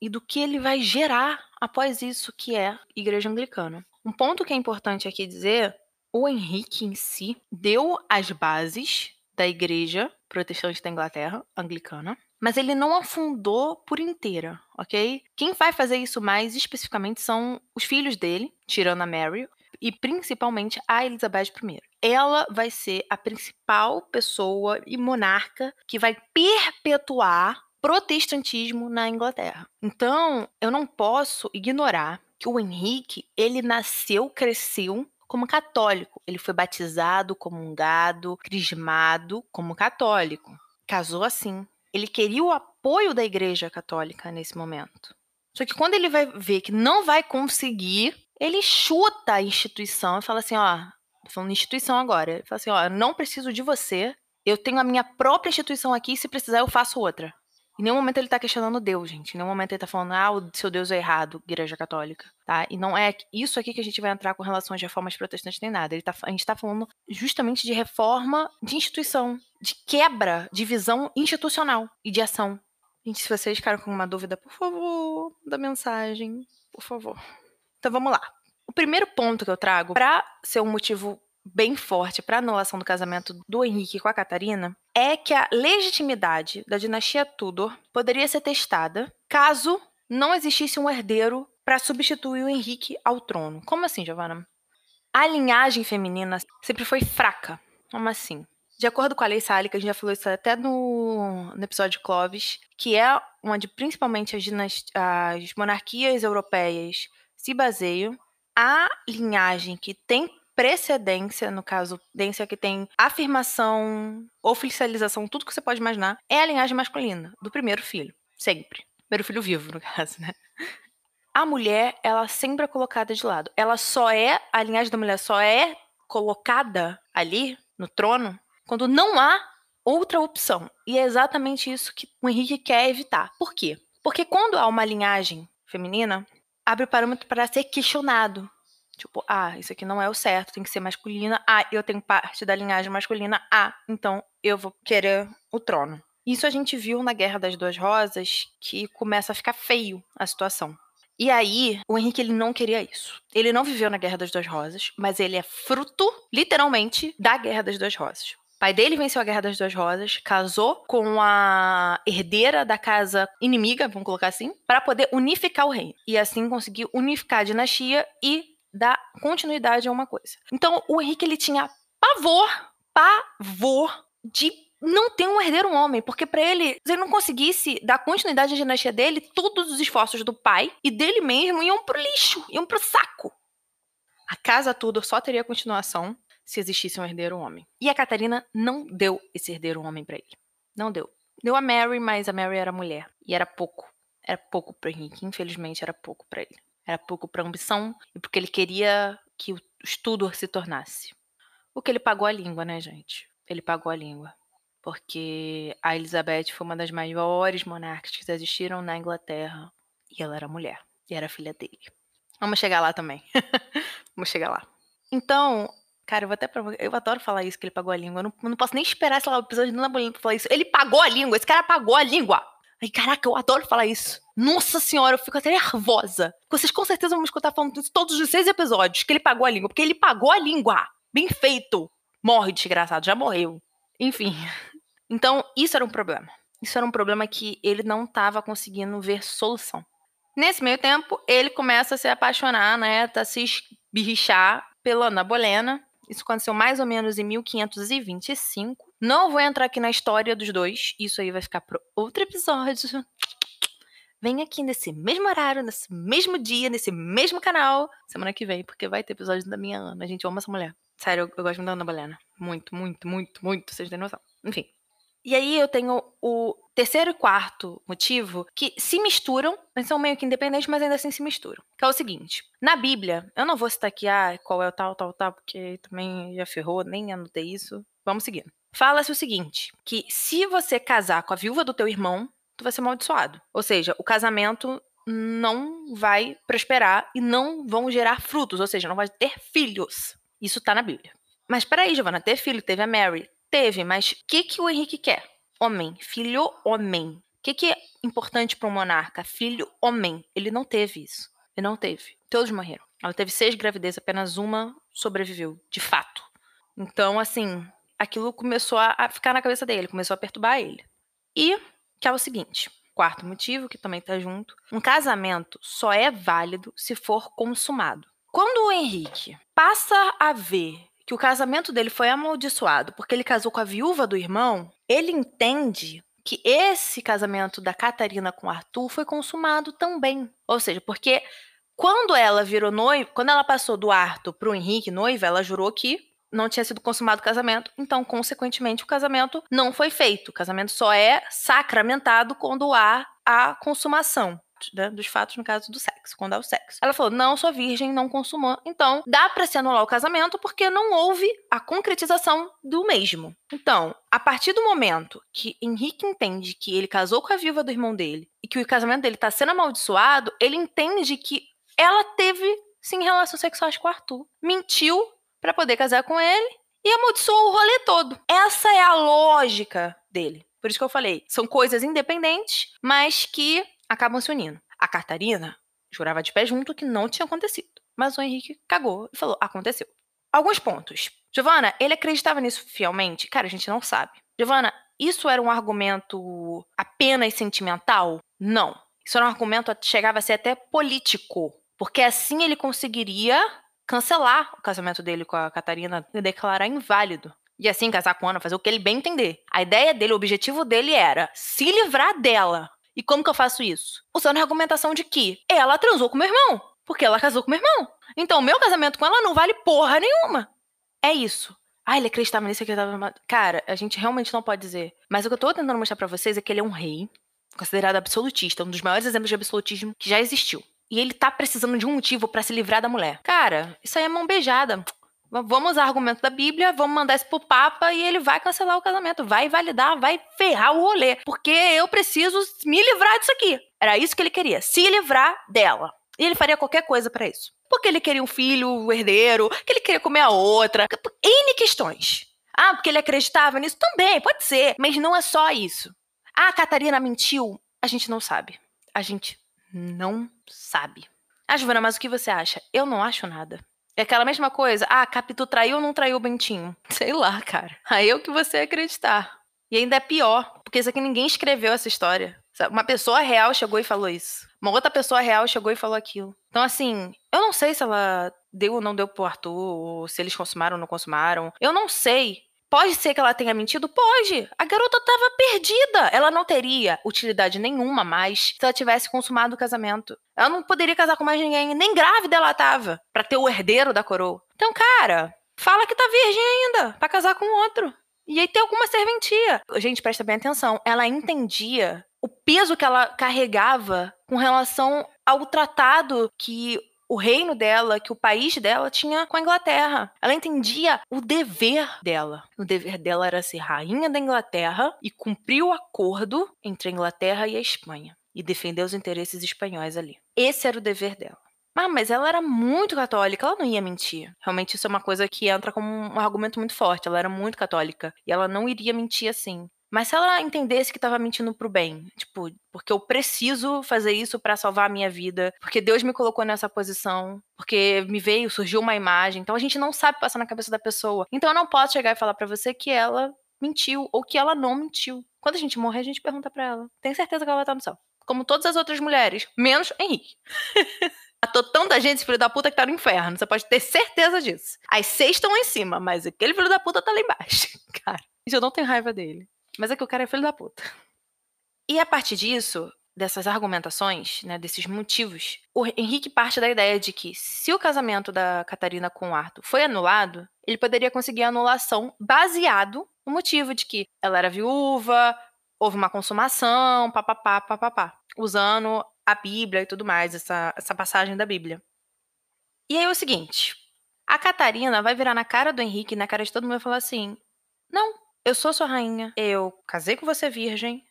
e do que ele vai gerar após isso, que é Igreja Anglicana. Um ponto que é importante aqui dizer o Henrique em si deu as bases da igreja protestante da Inglaterra, anglicana, mas ele não afundou por inteira, ok? Quem vai fazer isso mais especificamente são os filhos dele, tirando a Mary, e principalmente a Elizabeth I. Ela vai ser a principal pessoa e monarca que vai perpetuar protestantismo na Inglaterra. Então, eu não posso ignorar que o Henrique, ele nasceu, cresceu como católico. Ele foi batizado, comungado, crismado como católico. Casou assim. Ele queria o apoio da Igreja Católica nesse momento. Só que quando ele vai ver que não vai conseguir, ele chuta a instituição e fala assim: ó, tô falando instituição agora. Ele fala assim: ó, eu não preciso de você, eu tenho a minha própria instituição aqui, se precisar eu faço outra. Em nenhum momento ele tá questionando Deus, gente. Em nenhum momento ele tá falando, ah, o seu Deus é errado, igreja católica, tá? E não é isso aqui que a gente vai entrar com relação às reformas protestantes nem nada. Ele tá, a gente tá falando justamente de reforma de instituição, de quebra de visão institucional e de ação. Gente, se vocês ficaram com uma dúvida, por favor, da mensagem, por favor. Então vamos lá. O primeiro ponto que eu trago para ser um motivo bem forte para anulação do casamento do Henrique com a Catarina é que a legitimidade da dinastia Tudor poderia ser testada caso não existisse um herdeiro para substituir o Henrique ao trono. Como assim, Giovanna? A linhagem feminina sempre foi fraca. Como assim? De acordo com a lei sálica, a gente já falou isso até no, no episódio Clovis, que é onde principalmente as, as monarquias europeias se baseiam, a linhagem que tem precedência, no caso, precedência que tem afirmação, oficialização, tudo que você pode imaginar, é a linhagem masculina, do primeiro filho. Sempre. Primeiro filho vivo, no caso, né? A mulher, ela sempre é colocada de lado. Ela só é, a linhagem da mulher só é colocada ali, no trono, quando não há outra opção. E é exatamente isso que o Henrique quer evitar. Por quê? Porque quando há uma linhagem feminina, abre o parâmetro para ser questionado. Tipo, ah, isso aqui não é o certo, tem que ser masculina. Ah, eu tenho parte da linhagem masculina. Ah, então eu vou querer o trono. Isso a gente viu na Guerra das Duas Rosas, que começa a ficar feio a situação. E aí, o Henrique ele não queria isso. Ele não viveu na Guerra das Duas Rosas, mas ele é fruto, literalmente, da Guerra das Duas Rosas. O pai dele venceu a Guerra das Duas Rosas, casou com a herdeira da casa inimiga, vamos colocar assim, para poder unificar o reino. E assim conseguir unificar a dinastia e dar continuidade a uma coisa. Então, o Henrique ele tinha pavor, pavor de não ter um herdeiro homem, porque para ele, se ele não conseguisse dar continuidade à dinastia dele, todos os esforços do pai e dele mesmo iam pro lixo, iam pro saco. A casa toda só teria continuação se existisse um herdeiro homem. E a Catarina não deu esse herdeiro homem para ele. Não deu. Deu a Mary, mas a Mary era mulher e era pouco. Era pouco para Henrique, infelizmente era pouco para ele. Era pouco para ambição e porque ele queria que o estudo se tornasse. O que ele pagou a língua, né, gente? Ele pagou a língua. Porque a Elizabeth foi uma das maiores monarcas que existiram na Inglaterra. E ela era mulher. E era filha dele. Vamos chegar lá também. Vamos chegar lá. Então, cara, eu vou até pra... Eu adoro falar isso, que ele pagou a língua. Eu não, eu não posso nem esperar, sei lá, o episódio do Napoleão pra falar isso. Ele pagou a língua. Esse cara pagou a língua. Ai, caraca, eu adoro falar isso. Nossa senhora, eu fico até nervosa. Vocês com certeza vão me escutar falando isso todos os seis episódios, que ele pagou a língua. Porque ele pagou a língua. Bem feito. Morre, desgraçado, já morreu. Enfim. Então, isso era um problema. Isso era um problema que ele não estava conseguindo ver solução. Nesse meio tempo, ele começa a se apaixonar, né? Tá se esbirrichar pela Ana Bolena. Isso aconteceu mais ou menos em 1525. Não vou entrar aqui na história dos dois. Isso aí vai ficar para outro episódio. Vem aqui nesse mesmo horário, nesse mesmo dia, nesse mesmo canal, semana que vem, porque vai ter episódio da minha Ana. A gente ama essa mulher. Sério, eu, eu gosto muito da Ana Bolena. Muito, muito, muito, muito. Vocês têm noção. Enfim. E aí eu tenho o terceiro e quarto motivo que se misturam, mas são meio que independentes, mas ainda assim se misturam. Que é o seguinte: na Bíblia, eu não vou citar aqui ah, qual é o tal, tal, tal, porque também já ferrou, nem anotei isso. Vamos seguindo. Fala-se o seguinte: que se você casar com a viúva do teu irmão, tu vai ser amaldiçoado. Ou seja, o casamento não vai prosperar e não vão gerar frutos, ou seja, não vai ter filhos. Isso tá na Bíblia. Mas peraí, Giovana, ter filho, teve a Mary. Teve, mas o que, que o Henrique quer? Homem, filho homem. O que, que é importante para um monarca? Filho homem. Ele não teve isso. Ele não teve. Todos morreram. Ela teve seis gravidezes, apenas uma sobreviveu, de fato. Então, assim, aquilo começou a ficar na cabeça dele, começou a perturbar ele. E que é o seguinte, quarto motivo, que também tá junto, um casamento só é válido se for consumado. Quando o Henrique passa a ver que o casamento dele foi amaldiçoado porque ele casou com a viúva do irmão, ele entende que esse casamento da Catarina com Arthur foi consumado também. Ou seja, porque Quando ela virou noiva, quando ela passou do Arthur pro Henrique noiva, ela jurou que não tinha sido consumado o casamento, então, consequentemente, o casamento não foi feito. O casamento só é sacramentado quando há a consumação. Né, dos fatos, no caso do sexo, quando há o sexo. Ela falou: não sou virgem, não consumou. Então, dá para se anular o casamento porque não houve a concretização do mesmo. Então, a partir do momento que Henrique entende que ele casou com a viúva do irmão dele e que o casamento dele está sendo amaldiçoado, ele entende que ela teve sim relações sexuais com o Arthur. Mentiu para poder casar com ele e amaldiçoou o rolê todo. Essa é a lógica dele. Por isso que eu falei, são coisas independentes, mas que acabam se unindo. A Catarina jurava de pé junto que não tinha acontecido. Mas o Henrique cagou e falou: aconteceu. Alguns pontos. Giovana, ele acreditava nisso fielmente? Cara, a gente não sabe. Giovana, isso era um argumento apenas sentimental? Não. Isso era um argumento que chegava a ser até político. Porque assim ele conseguiria cancelar o casamento dele com a Catarina e declarar inválido. E assim casar com Ana, fazer o que ele bem entender. A ideia dele, o objetivo dele era se livrar dela. E como que eu faço isso? Usando a argumentação de que ela transou com meu irmão. Porque ela casou com meu irmão. Então, meu casamento com ela não vale porra nenhuma. É isso. Ah, ele acreditava nisso, acreditava. Cara, a gente realmente não pode dizer. Mas o que eu tô tentando mostrar para vocês é que ele é um rei, considerado absolutista, um dos maiores exemplos de absolutismo que já existiu e ele tá precisando de um motivo para se livrar da mulher. Cara, isso aí é mão beijada. Vamos usar argumento da Bíblia, vamos mandar isso pro Papa e ele vai cancelar o casamento, vai validar, vai ferrar o rolê. Porque eu preciso me livrar disso aqui. Era isso que ele queria, se livrar dela. E ele faria qualquer coisa para isso. Porque ele queria um filho, um herdeiro, que ele queria comer a outra. N questões. Ah, porque ele acreditava nisso? Também, pode ser. Mas não é só isso. Ah, a Catarina mentiu? A gente não sabe. A gente não sabe. Ah, Giovana, mas o que você acha? Eu não acho nada. É aquela mesma coisa. Ah, Capitu traiu ou não traiu o Bentinho? Sei lá, cara. Aí é o que você acreditar. E ainda é pior, porque isso aqui ninguém escreveu essa história. Uma pessoa real chegou e falou isso. Uma outra pessoa real chegou e falou aquilo. Então, assim, eu não sei se ela deu ou não deu pro Arthur, ou se eles consumaram ou não consumaram. Eu não sei. Pode ser que ela tenha mentido? Pode. A garota estava perdida. Ela não teria utilidade nenhuma mais se ela tivesse consumado o casamento. Ela não poderia casar com mais ninguém. Nem grávida ela tava para ter o herdeiro da coroa. Então, cara, fala que tá virgem ainda para casar com outro. E aí tem alguma serventia. Gente, presta bem atenção. Ela entendia o peso que ela carregava com relação ao tratado que o reino dela, que o país dela tinha com a Inglaterra. Ela entendia o dever dela. O dever dela era ser rainha da Inglaterra e cumprir o acordo entre a Inglaterra e a Espanha e defender os interesses espanhóis ali. Esse era o dever dela. Ah, mas ela era muito católica, ela não ia mentir. Realmente isso é uma coisa que entra como um argumento muito forte. Ela era muito católica e ela não iria mentir assim. Mas se ela entendesse que estava mentindo pro bem, tipo, porque eu preciso fazer isso para salvar a minha vida, porque Deus me colocou nessa posição, porque me veio, surgiu uma imagem. Então a gente não sabe passar na cabeça da pessoa. Então eu não posso chegar e falar para você que ela mentiu ou que ela não mentiu. Quando a gente morrer, a gente pergunta para ela. Tem certeza que ela vai estar no céu? Como todas as outras mulheres, menos Henrique. Matou tanta gente, filho da puta, que tá no inferno. Você pode ter certeza disso. As seis estão em cima, mas aquele filho da puta tá lá embaixo. Cara, eu não tenho raiva dele. Mas é que o cara é filho da puta. E a partir disso, dessas argumentações, né, desses motivos, o Henrique parte da ideia de que se o casamento da Catarina com o Arthur foi anulado, ele poderia conseguir a anulação baseado no motivo de que ela era viúva, houve uma consumação, papapá, papapá, usando a Bíblia e tudo mais, essa, essa passagem da Bíblia. E aí é o seguinte, a Catarina vai virar na cara do Henrique, na cara de todo mundo e falar assim: "Não, eu sou sua rainha, eu casei com você virgem,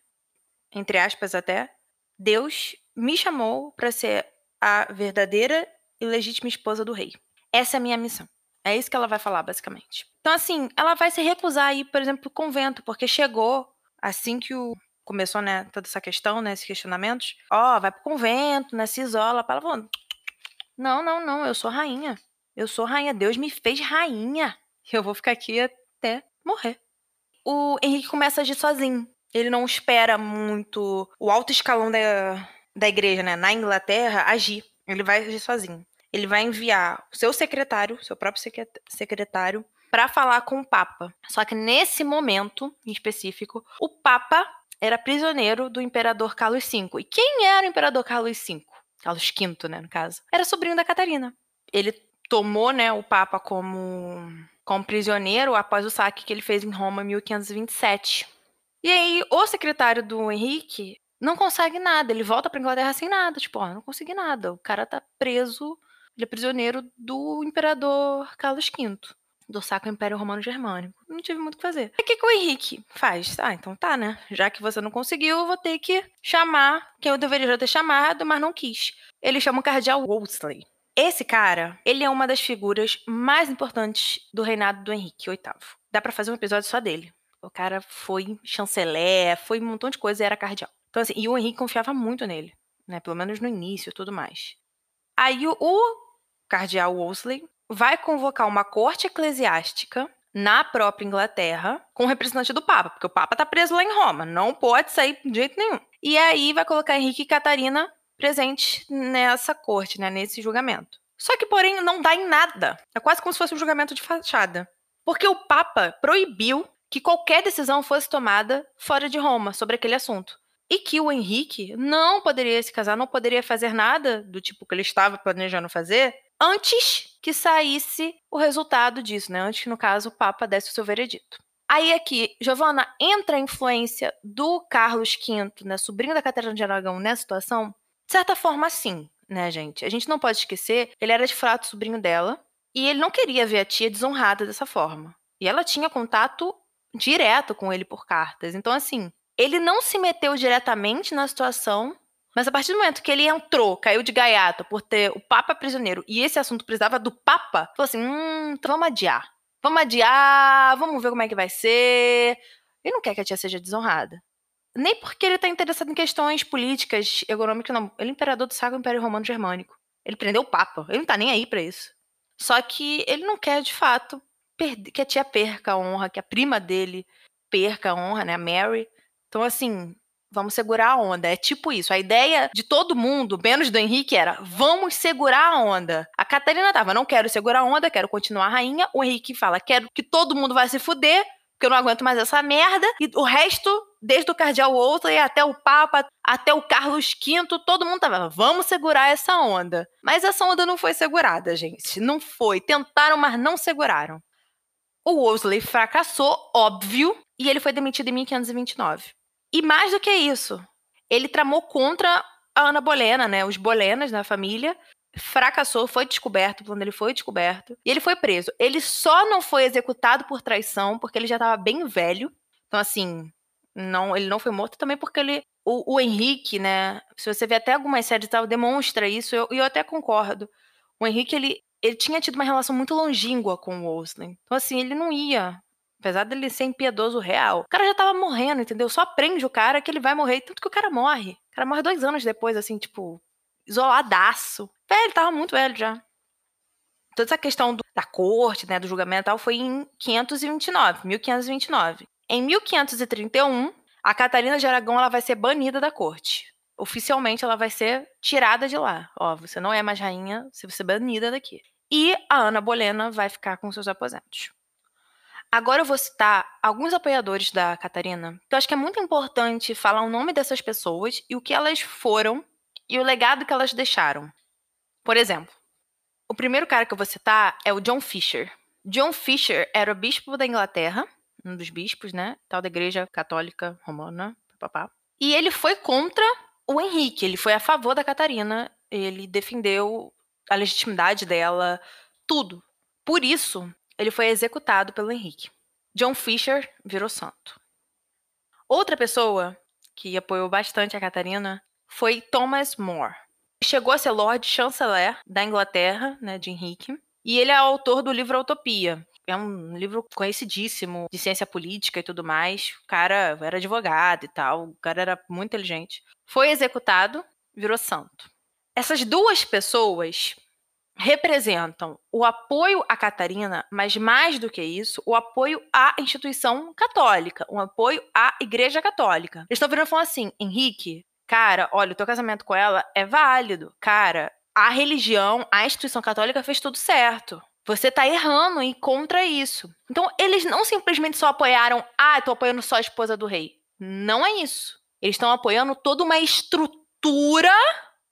entre aspas até. Deus me chamou para ser a verdadeira e legítima esposa do rei. Essa é a minha missão. É isso que ela vai falar, basicamente. Então, assim, ela vai se recusar a ir, por exemplo, pro convento, porque chegou assim que o começou, né, toda essa questão, né, esses questionamentos. Ó, oh, vai pro convento, né, se isola. Ela falou, não, não, não, eu sou rainha. Eu sou rainha. Deus me fez rainha. Eu vou ficar aqui até morrer o Henrique começa a agir sozinho. Ele não espera muito o alto escalão da, da igreja, né, na Inglaterra, agir. Ele vai agir sozinho. Ele vai enviar o seu secretário, seu próprio secretário, para falar com o Papa. Só que nesse momento, em específico, o Papa era prisioneiro do imperador Carlos V. E quem era o imperador Carlos V? Carlos V, né, no caso, era sobrinho da Catarina. Ele tomou, né, o Papa como, como prisioneiro após o saque que ele fez em Roma em 1527. E aí, o secretário do Henrique não consegue nada. Ele volta pra Inglaterra sem nada. Tipo, ó, não consegui nada. O cara tá preso, ele é prisioneiro do imperador Carlos V do Sacro Império Romano Germânico. Não tive muito o que fazer. O que, que o Henrique faz? Ah, então tá, né? Já que você não conseguiu, eu vou ter que chamar quem eu deveria já ter chamado, mas não quis. Ele chama o cardeal Wolsey. Esse cara, ele é uma das figuras mais importantes do reinado do Henrique VIII. Dá para fazer um episódio só dele. O cara foi chanceler, foi um montão de coisa e era cardeal. Então, assim, e o Henrique confiava muito nele, né? Pelo menos no início e tudo mais. Aí o, o cardeal Wolsey vai convocar uma corte eclesiástica na própria Inglaterra com o representante do Papa, porque o Papa tá preso lá em Roma, não pode sair de jeito nenhum. E aí vai colocar Henrique e Catarina presentes nessa corte, né, nesse julgamento. Só que, porém, não dá em nada. É quase como se fosse um julgamento de fachada. Porque o Papa proibiu que qualquer decisão fosse tomada fora de Roma sobre aquele assunto. E que o Henrique não poderia se casar, não poderia fazer nada do tipo que ele estava planejando fazer antes que saísse o resultado disso, né? Antes que, no caso, o Papa desse o seu veredito. Aí aqui, Giovanna, entra a influência do Carlos V, né, sobrinho da Catarina de Aragão, nessa situação? De certa forma, sim, né, gente? A gente não pode esquecer, ele era de fato sobrinho dela, e ele não queria ver a tia desonrada dessa forma. E ela tinha contato direto com ele por cartas. Então, assim, ele não se meteu diretamente na situação, mas a partir do momento que ele entrou, caiu de gaiato por ter o Papa prisioneiro e esse assunto precisava do Papa, falou assim: hum, então vamos adiar. Vamos adiar, vamos ver como é que vai ser. Ele não quer que a tia seja desonrada. Nem porque ele está interessado em questões políticas, econômicas, não. Ele é imperador do Sacro Império Romano Germânico. Ele prendeu o Papa. Ele não tá nem aí para isso. Só que ele não quer, de fato, que a tia perca a honra, que a prima dele perca a honra, né? A Mary. Então, assim, vamos segurar a onda. É tipo isso. A ideia de todo mundo, menos do Henrique, era vamos segurar a onda. A Catarina tava, não quero segurar a onda, quero continuar rainha. O Henrique fala, quero que todo mundo vá se fuder, porque eu não aguento mais essa merda. E o resto, desde o cardeal Wolsey até o Papa, até o Carlos V, todo mundo tava, vamos segurar essa onda. Mas essa onda não foi segurada, gente. Não foi. Tentaram, mas não seguraram. O Wolsey fracassou, óbvio, e ele foi demitido em 1529. E mais do que isso, ele tramou contra a Ana Bolena, né? Os Bolenas na família. Fracassou, foi descoberto, o plano dele foi descoberto. E ele foi preso. Ele só não foi executado por traição porque ele já estava bem velho. Então, assim, não, ele não foi morto também porque ele. O, o Henrique, né? Se você vê até algumas séries e tal, demonstra isso, e eu, eu até concordo. O Henrique, ele, ele tinha tido uma relação muito longínqua com o Wolsey. Então, assim, ele não ia Apesar dele ser impiedoso real. O cara já tava morrendo, entendeu? Só prende o cara que ele vai morrer. Tanto que o cara morre. O cara morre dois anos depois, assim, tipo, isoladaço. Velho, tava muito velho já. Toda essa questão do, da corte, né, do julgamento e tal, foi em 529, 1529. Em 1531, a Catarina de Aragão ela vai ser banida da corte. Oficialmente, ela vai ser tirada de lá. Ó, você não é mais rainha, você vai ser banida daqui. E a Ana Bolena vai ficar com seus aposentos. Agora eu vou citar alguns apoiadores da Catarina, que eu acho que é muito importante falar o nome dessas pessoas e o que elas foram e o legado que elas deixaram. Por exemplo, o primeiro cara que eu vou citar é o John Fisher. John Fisher era o bispo da Inglaterra, um dos bispos, né, tal da Igreja Católica Romana, papá. E ele foi contra o Henrique, ele foi a favor da Catarina, ele defendeu a legitimidade dela, tudo. Por isso, ele foi executado pelo Henrique. John Fisher virou santo. Outra pessoa que apoiou bastante a Catarina foi Thomas More. Chegou a ser Lord Chanceler da Inglaterra, né, de Henrique, e ele é autor do livro Utopia. É um livro conhecidíssimo de ciência política e tudo mais. O cara era advogado e tal, o cara era muito inteligente. Foi executado, virou santo. Essas duas pessoas representam o apoio à Catarina, mas mais do que isso, o apoio à instituição católica, um apoio à Igreja Católica. Eles estão virando e falando assim: Henrique, cara, olha, o teu casamento com ela é válido. Cara, a religião, a instituição católica fez tudo certo. Você tá errando e contra isso. Então, eles não simplesmente só apoiaram, ah, tô apoiando só a esposa do rei. Não é isso. Eles estão apoiando toda uma estrutura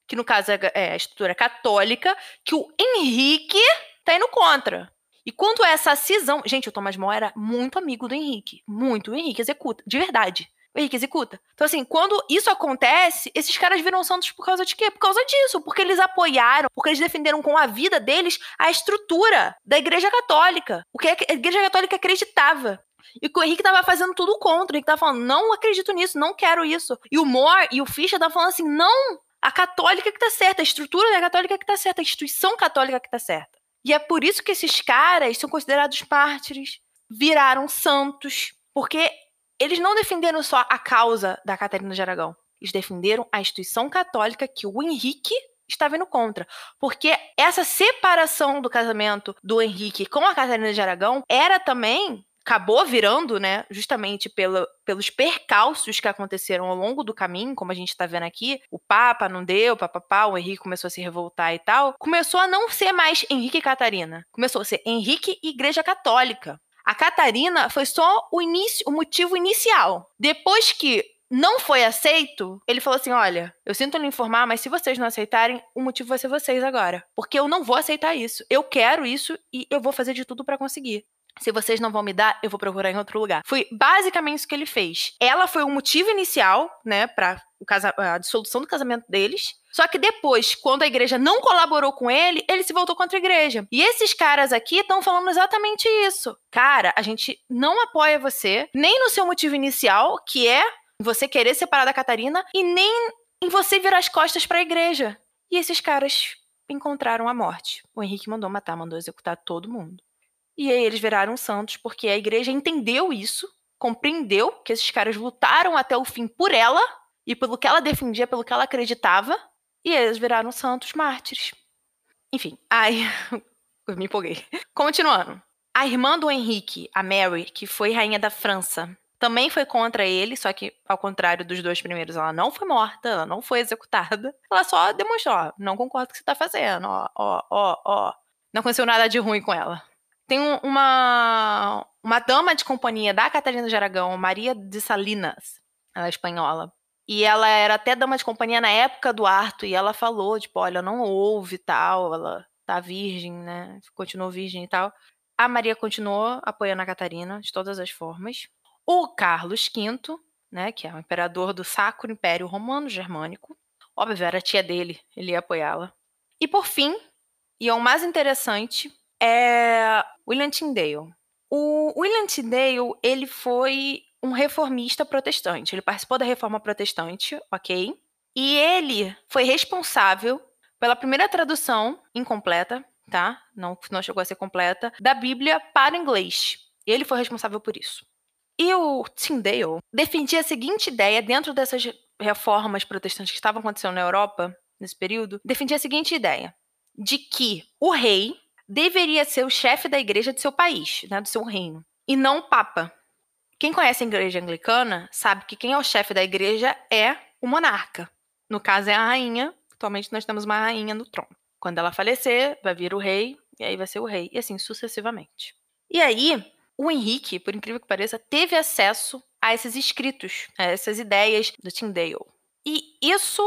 que no caso é, é a estrutura católica, que o Henrique tá indo contra. E quanto a essa cisão. Gente, o Thomas More era muito amigo do Henrique. Muito. O Henrique executa. De verdade. O Henrique executa. Então, assim, quando isso acontece, esses caras viram santos por causa de quê? Por causa disso. Porque eles apoiaram, porque eles defenderam com a vida deles a estrutura da Igreja Católica. O que a Igreja Católica acreditava. E o Henrique tava fazendo tudo contra. Ele tava falando, não acredito nisso, não quero isso. E o Moore e o Fischer estavam falando assim, não, a católica que tá certa, a estrutura da católica que tá certa, a instituição católica que tá certa. E é por isso que esses caras são considerados mártires, viraram santos, porque eles não defenderam só a causa da Catarina de Aragão, eles defenderam a instituição católica que o Henrique estava indo contra. Porque essa separação do casamento do Henrique com a Catarina de Aragão era também acabou virando, né, justamente pelo, pelos percalços que aconteceram ao longo do caminho, como a gente está vendo aqui, o Papa não deu, papapá, o Henrique começou a se revoltar e tal, começou a não ser mais Henrique e Catarina, começou a ser Henrique e Igreja Católica. A Catarina foi só o início, o motivo inicial. Depois que não foi aceito, ele falou assim: Olha, eu sinto lhe informar, mas se vocês não aceitarem, o motivo vai ser vocês agora. Porque eu não vou aceitar isso. Eu quero isso e eu vou fazer de tudo para conseguir. Se vocês não vão me dar, eu vou procurar em outro lugar. Foi basicamente isso que ele fez. Ela foi o motivo inicial, né, para a dissolução do casamento deles. Só que depois, quando a igreja não colaborou com ele, ele se voltou contra a igreja. E esses caras aqui estão falando exatamente isso. Cara, a gente não apoia você, nem no seu motivo inicial, que é você querer separar da Catarina, e nem em você virar as costas para a igreja. E esses caras encontraram a morte. O Henrique mandou matar, mandou executar todo mundo. E aí eles viraram santos porque a igreja entendeu isso, compreendeu que esses caras lutaram até o fim por ela e pelo que ela defendia, pelo que ela acreditava, e eles viraram santos mártires. Enfim, ai, eu me empolguei. Continuando. A irmã do Henrique, a Mary, que foi rainha da França, também foi contra ele, só que ao contrário dos dois primeiros, ela não foi morta, ela não foi executada. Ela só demonstrou, ó, não concordo com o que você tá fazendo, ó, ó, ó, ó. Não aconteceu nada de ruim com ela. Tem uma, uma dama de companhia da Catarina de Aragão, Maria de Salinas, ela é espanhola. E ela era até dama de companhia na época do Arto, e ela falou, tipo, olha, não houve tal, ela tá virgem, né? Continuou virgem e tal. A Maria continuou apoiando a Catarina de todas as formas. O Carlos V, né, que é o imperador do Sacro Império Romano Germânico, óbvio, era tia dele, ele ia apoiá-la. E por fim, e é o mais interessante, é William Tyndale. O William Tyndale, ele foi um reformista protestante. Ele participou da reforma protestante, ok? E ele foi responsável pela primeira tradução incompleta, tá? Não, não chegou a ser completa, da Bíblia para o inglês. Ele foi responsável por isso. E o Tyndale defendia a seguinte ideia dentro dessas reformas protestantes que estavam acontecendo na Europa nesse período, defendia a seguinte ideia: de que o rei deveria ser o chefe da igreja de seu país, né, do seu reino, e não o papa. Quem conhece a igreja anglicana sabe que quem é o chefe da igreja é o monarca. No caso é a rainha. Atualmente nós temos uma rainha no trono. Quando ela falecer, vai vir o rei, e aí vai ser o rei, e assim sucessivamente. E aí, o Henrique, por incrível que pareça, teve acesso a esses escritos, a essas ideias do Tyndale. E isso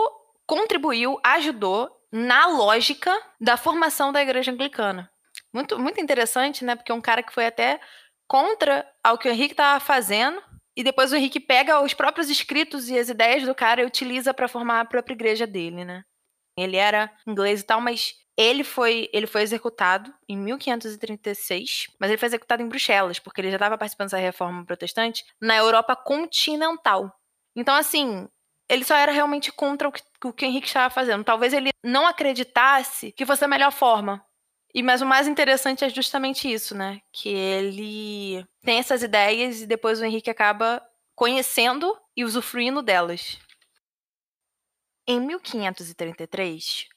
contribuiu, ajudou na lógica da formação da igreja anglicana. Muito, muito interessante, né? Porque um cara que foi até contra ao que o Henrique estava fazendo, e depois o Henrique pega os próprios escritos e as ideias do cara e utiliza para formar a própria igreja dele, né? Ele era inglês e tal, mas ele foi, ele foi executado em 1536, mas ele foi executado em Bruxelas, porque ele já estava participando dessa reforma protestante na Europa continental. Então, assim, ele só era realmente contra o que, o que o Henrique estava fazendo. Talvez ele não acreditasse que fosse a melhor forma. E mas o mais interessante é justamente isso, né? Que ele tem essas ideias e depois o Henrique acaba conhecendo e usufruindo delas. Em 1533,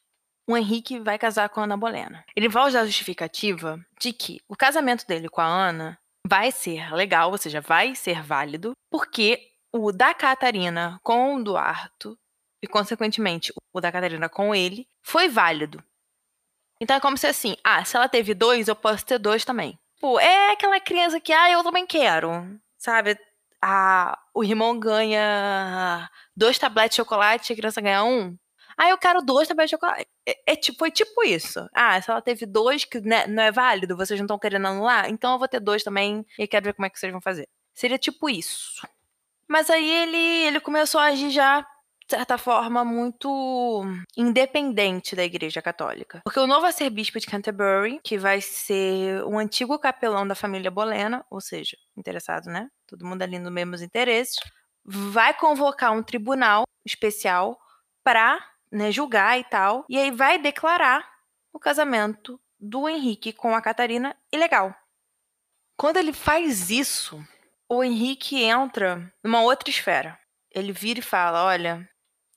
o Henrique vai casar com a Ana Bolena. Ele vai usar a justificativa de que o casamento dele com a Ana vai ser legal, ou seja, vai ser válido, porque o da Catarina com o Duarto, e consequentemente o da Catarina com ele, foi válido. Então é como se assim, ah, se ela teve dois, eu posso ter dois também. Pô, é aquela criança que, ah, eu também quero, sabe? Ah, o irmão ganha dois tabletes de chocolate e a criança ganha um. Ah, eu quero dois tabletes de chocolate. É, é, foi tipo isso. Ah, se ela teve dois que né, não é válido, vocês não estão querendo anular, então eu vou ter dois também e quero ver como é que vocês vão fazer. Seria tipo isso. Mas aí ele, ele começou a agir já, de certa forma, muito independente da Igreja Católica. Porque o novo arcebispo de Canterbury, que vai ser um antigo capelão da família Bolena, ou seja, interessado, né? Todo mundo ali nos mesmos interesses, vai convocar um tribunal especial para né, julgar e tal, e aí vai declarar o casamento do Henrique com a Catarina ilegal. Quando ele faz isso, o Henrique entra numa outra esfera. Ele vira e fala: Olha,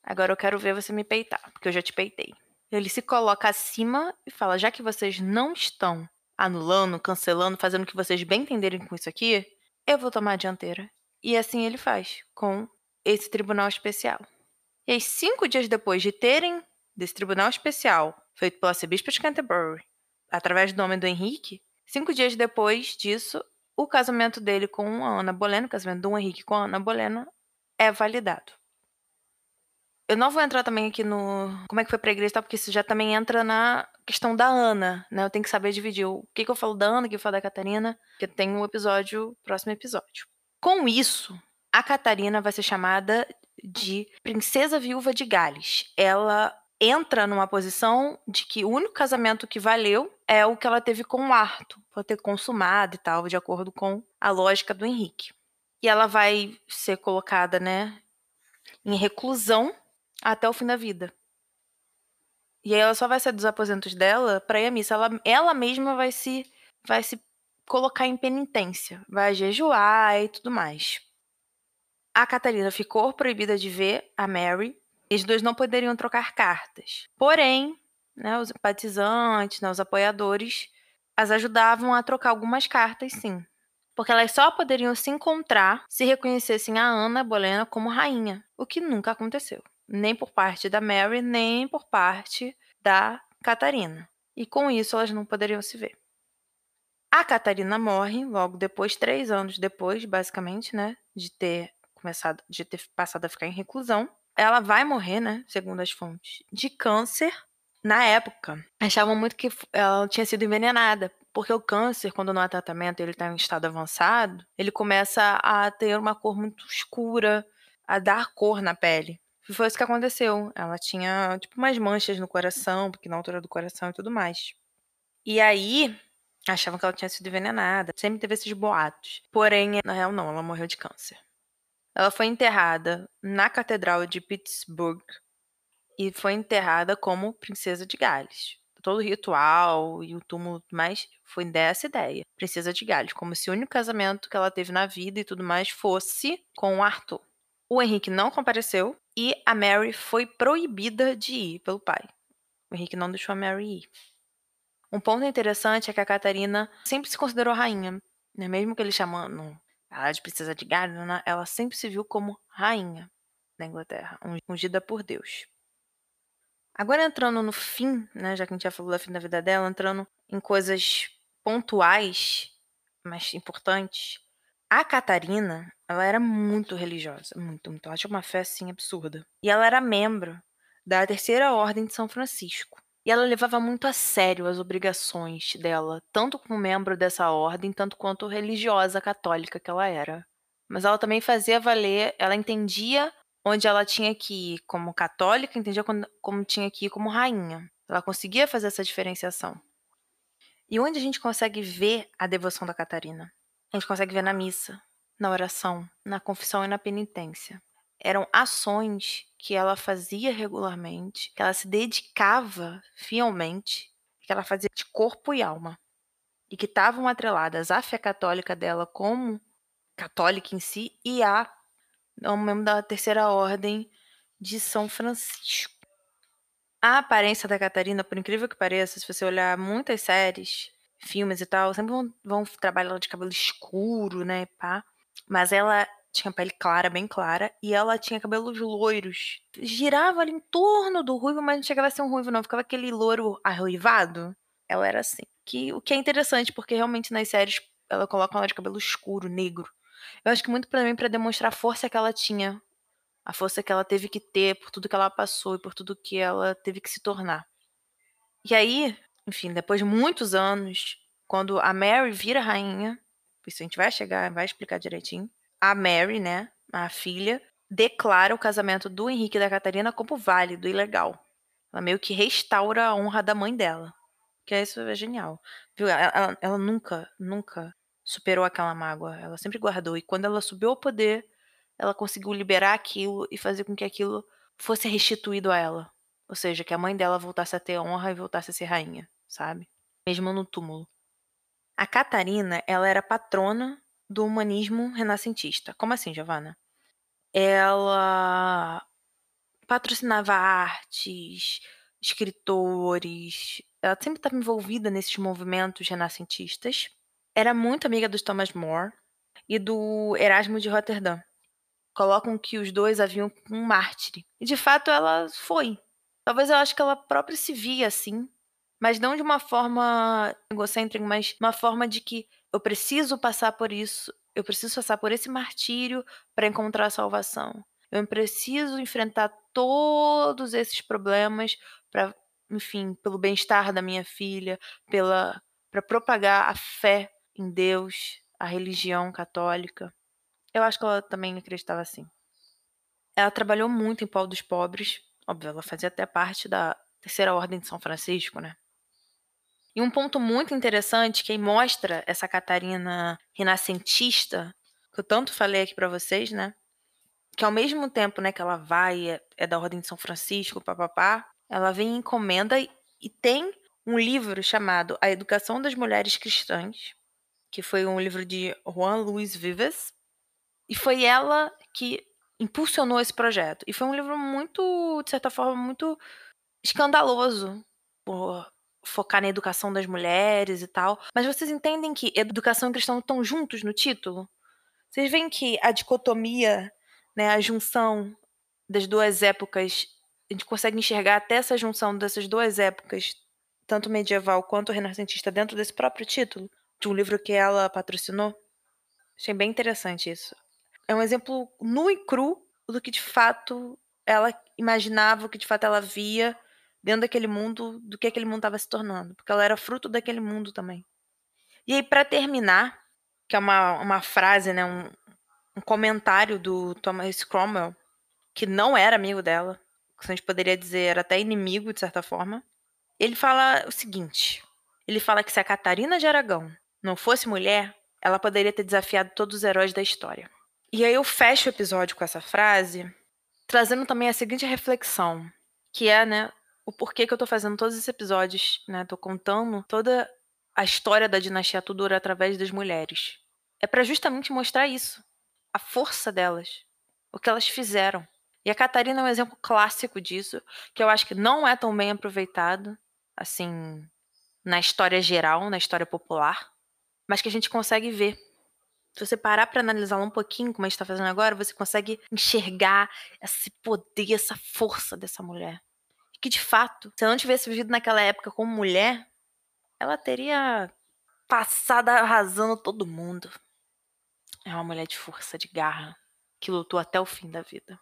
agora eu quero ver você me peitar, porque eu já te peitei. Ele se coloca acima e fala: Já que vocês não estão anulando, cancelando, fazendo o que vocês bem entenderem com isso aqui, eu vou tomar a dianteira. E assim ele faz com esse tribunal especial. E aí, cinco dias depois de terem desse tribunal especial feito pela arcebispo de Canterbury, através do nome do Henrique, cinco dias depois disso, o casamento dele com a Ana Bolena, o casamento do Henrique com a Ana Bolena, é validado. Eu não vou entrar também aqui no como é que foi pra igreja, tá? porque isso já também entra na questão da Ana, né? Eu tenho que saber dividir o que, que eu falo da Ana, o que eu falo da Catarina, porque tem um episódio, próximo episódio. Com isso, a Catarina vai ser chamada de Princesa Viúva de Gales. Ela entra numa posição de que o único casamento que valeu é o que ela teve com o Arthur, por ter consumado e tal, de acordo com a lógica do Henrique. E ela vai ser colocada, né, em reclusão até o fim da vida. E aí ela só vai sair dos aposentos dela para ir à missa. Ela, ela mesma vai se vai se colocar em penitência, vai jejuar e tudo mais. A Catarina ficou proibida de ver a Mary eles dois não poderiam trocar cartas. Porém, né, os simpatizantes, né, os apoiadores, as ajudavam a trocar algumas cartas, sim. Porque elas só poderiam se encontrar se reconhecessem a Ana Bolena como rainha, o que nunca aconteceu. Nem por parte da Mary, nem por parte da Catarina. E com isso elas não poderiam se ver. A Catarina morre logo depois, três anos depois, basicamente, né, de ter começado, de ter passado a ficar em reclusão ela vai morrer, né? Segundo as fontes, de câncer. Na época, achavam muito que ela tinha sido envenenada, porque o câncer, quando não há tratamento, ele está em estado avançado, ele começa a ter uma cor muito escura, a dar cor na pele. E foi isso que aconteceu. Ela tinha, tipo, umas manchas no coração, porque na altura do coração e tudo mais. E aí, achavam que ela tinha sido envenenada. Sempre teve esses boatos. Porém, na real, não, ela morreu de câncer. Ela foi enterrada na Catedral de Pittsburgh e foi enterrada como princesa de Gales. Todo o ritual e o túmulo mais foi dessa ideia. Princesa de Gales, como se o único casamento que ela teve na vida e tudo mais fosse com o Arthur. O Henrique não compareceu e a Mary foi proibida de ir pelo pai. O Henrique não deixou a Mary ir. Um ponto interessante é que a Catarina sempre se considerou rainha, né? mesmo que ele chamando ela de princesa de Gardena, ela sempre se viu como rainha da Inglaterra, ungida por Deus. Agora entrando no fim, né, já que a gente já falou da fim da vida dela, entrando em coisas pontuais, mas importantes. A Catarina, ela era muito religiosa, muito, muito. Ela tinha uma fé assim absurda. E ela era membro da Terceira Ordem de São Francisco. E ela levava muito a sério as obrigações dela, tanto como membro dessa ordem, tanto quanto religiosa católica que ela era. Mas ela também fazia valer, ela entendia onde ela tinha que ir como católica, entendia como tinha que ir como rainha. Ela conseguia fazer essa diferenciação. E onde a gente consegue ver a devoção da Catarina? A gente consegue ver na missa, na oração, na confissão e na penitência eram ações que ela fazia regularmente, que ela se dedicava fielmente, que ela fazia de corpo e alma, e que estavam atreladas à fé católica dela como católica em si e a um membro da terceira ordem de São Francisco. A aparência da Catarina, por incrível que pareça, se você olhar muitas séries, filmes e tal, sempre vão, vão trabalhar ela de cabelo escuro, né, pá. Mas ela tinha pele clara, bem clara, e ela tinha cabelos loiros. Girava ali em torno do ruivo, mas não chegava a ser um ruivo, não. Ficava aquele loiro arruivado. Ela era assim. Que, o que é interessante, porque realmente nas séries ela coloca ela de cabelo escuro, negro. Eu acho que muito para mim para demonstrar a força que ela tinha a força que ela teve que ter por tudo que ela passou e por tudo que ela teve que se tornar. E aí, enfim, depois de muitos anos, quando a Mary vira rainha, isso a gente vai chegar, vai explicar direitinho. A Mary, né, a filha, declara o casamento do Henrique e da Catarina como válido e legal. Ela meio que restaura a honra da mãe dela. Que é isso é genial. Viu? Ela, ela, ela nunca, nunca superou aquela mágoa. Ela sempre guardou. E quando ela subiu ao poder, ela conseguiu liberar aquilo e fazer com que aquilo fosse restituído a ela. Ou seja, que a mãe dela voltasse a ter honra e voltasse a ser rainha, sabe? Mesmo no túmulo. A Catarina, ela era patrona do humanismo renascentista. Como assim, Giovana? Ela patrocinava artes, escritores. Ela sempre estava envolvida nesses movimentos renascentistas. Era muito amiga do Thomas More e do Erasmo de Roterdã. Colocam que os dois haviam um mártir. E de fato ela foi. Talvez eu acho que ela própria se via assim, mas não de uma forma egocêntrica, mas uma forma de que eu preciso passar por isso, eu preciso passar por esse martírio para encontrar a salvação. Eu preciso enfrentar todos esses problemas para, enfim, pelo bem-estar da minha filha, pela para propagar a fé em Deus, a religião católica. Eu acho que ela também acreditava assim. Ela trabalhou muito em prol dos pobres, óbvio, ela fazia até parte da Terceira Ordem de São Francisco, né? E um ponto muito interessante que mostra essa Catarina renascentista, que eu tanto falei aqui para vocês, né? Que ao mesmo tempo, né, que ela vai, é, é da Ordem de São Francisco, papapá, ela vem em encomenda e, e tem um livro chamado A Educação das Mulheres Cristãs, que foi um livro de Juan Luis Vives, e foi ela que impulsionou esse projeto. E foi um livro muito, de certa forma, muito escandaloso por focar na educação das mulheres e tal. Mas vocês entendem que educação e cristão estão juntos no título? Vocês veem que a dicotomia, né, a junção das duas épocas, a gente consegue enxergar até essa junção dessas duas épocas, tanto medieval quanto renascentista, dentro desse próprio título, de um livro que ela patrocinou? Achei bem interessante isso. É um exemplo nu e cru do que de fato ela imaginava, o que de fato ela via dentro daquele mundo, do que aquele mundo estava se tornando, porque ela era fruto daquele mundo também. E aí, para terminar, que é uma, uma frase, né, um, um comentário do Thomas Cromwell, que não era amigo dela, que a gente poderia dizer era até inimigo, de certa forma, ele fala o seguinte: ele fala que se a Catarina de Aragão não fosse mulher, ela poderia ter desafiado todos os heróis da história. E aí eu fecho o episódio com essa frase, trazendo também a seguinte reflexão, que é, né, o porquê que eu tô fazendo todos esses episódios, né? Tô contando toda a história da dinastia Tudor através das mulheres. É para justamente mostrar isso, a força delas, o que elas fizeram. E a Catarina é um exemplo clássico disso, que eu acho que não é tão bem aproveitado, assim, na história geral, na história popular, mas que a gente consegue ver. Se você parar para analisá-la um pouquinho, como a gente está fazendo agora, você consegue enxergar esse poder, essa força dessa mulher que de fato, se ela não tivesse vivido naquela época como mulher, ela teria passado arrasando todo mundo. É uma mulher de força, de garra, que lutou até o fim da vida.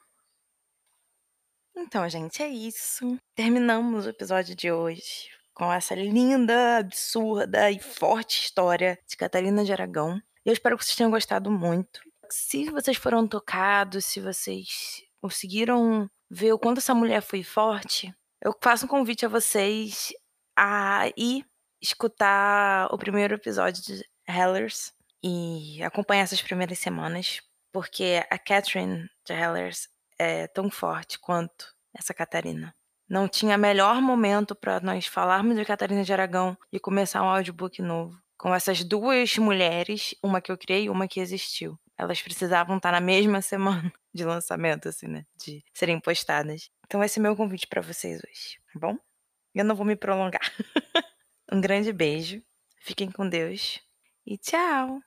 Então, gente, é isso. Terminamos o episódio de hoje com essa linda, absurda e forte história de Catarina de Aragão. Eu espero que vocês tenham gostado muito. Se vocês foram tocados, se vocês conseguiram ver o quanto essa mulher foi forte, eu faço um convite a vocês a ir escutar o primeiro episódio de Hellers e acompanhar essas primeiras semanas, porque a Catherine de Hellers é tão forte quanto essa Catarina. Não tinha melhor momento para nós falarmos de Catarina de Aragão e começar um audiobook novo com essas duas mulheres, uma que eu criei e uma que existiu. Elas precisavam estar na mesma semana de lançamento, assim, né? De serem postadas. Então, esse é meu convite para vocês hoje, tá bom? Eu não vou me prolongar. um grande beijo, fiquem com Deus e tchau!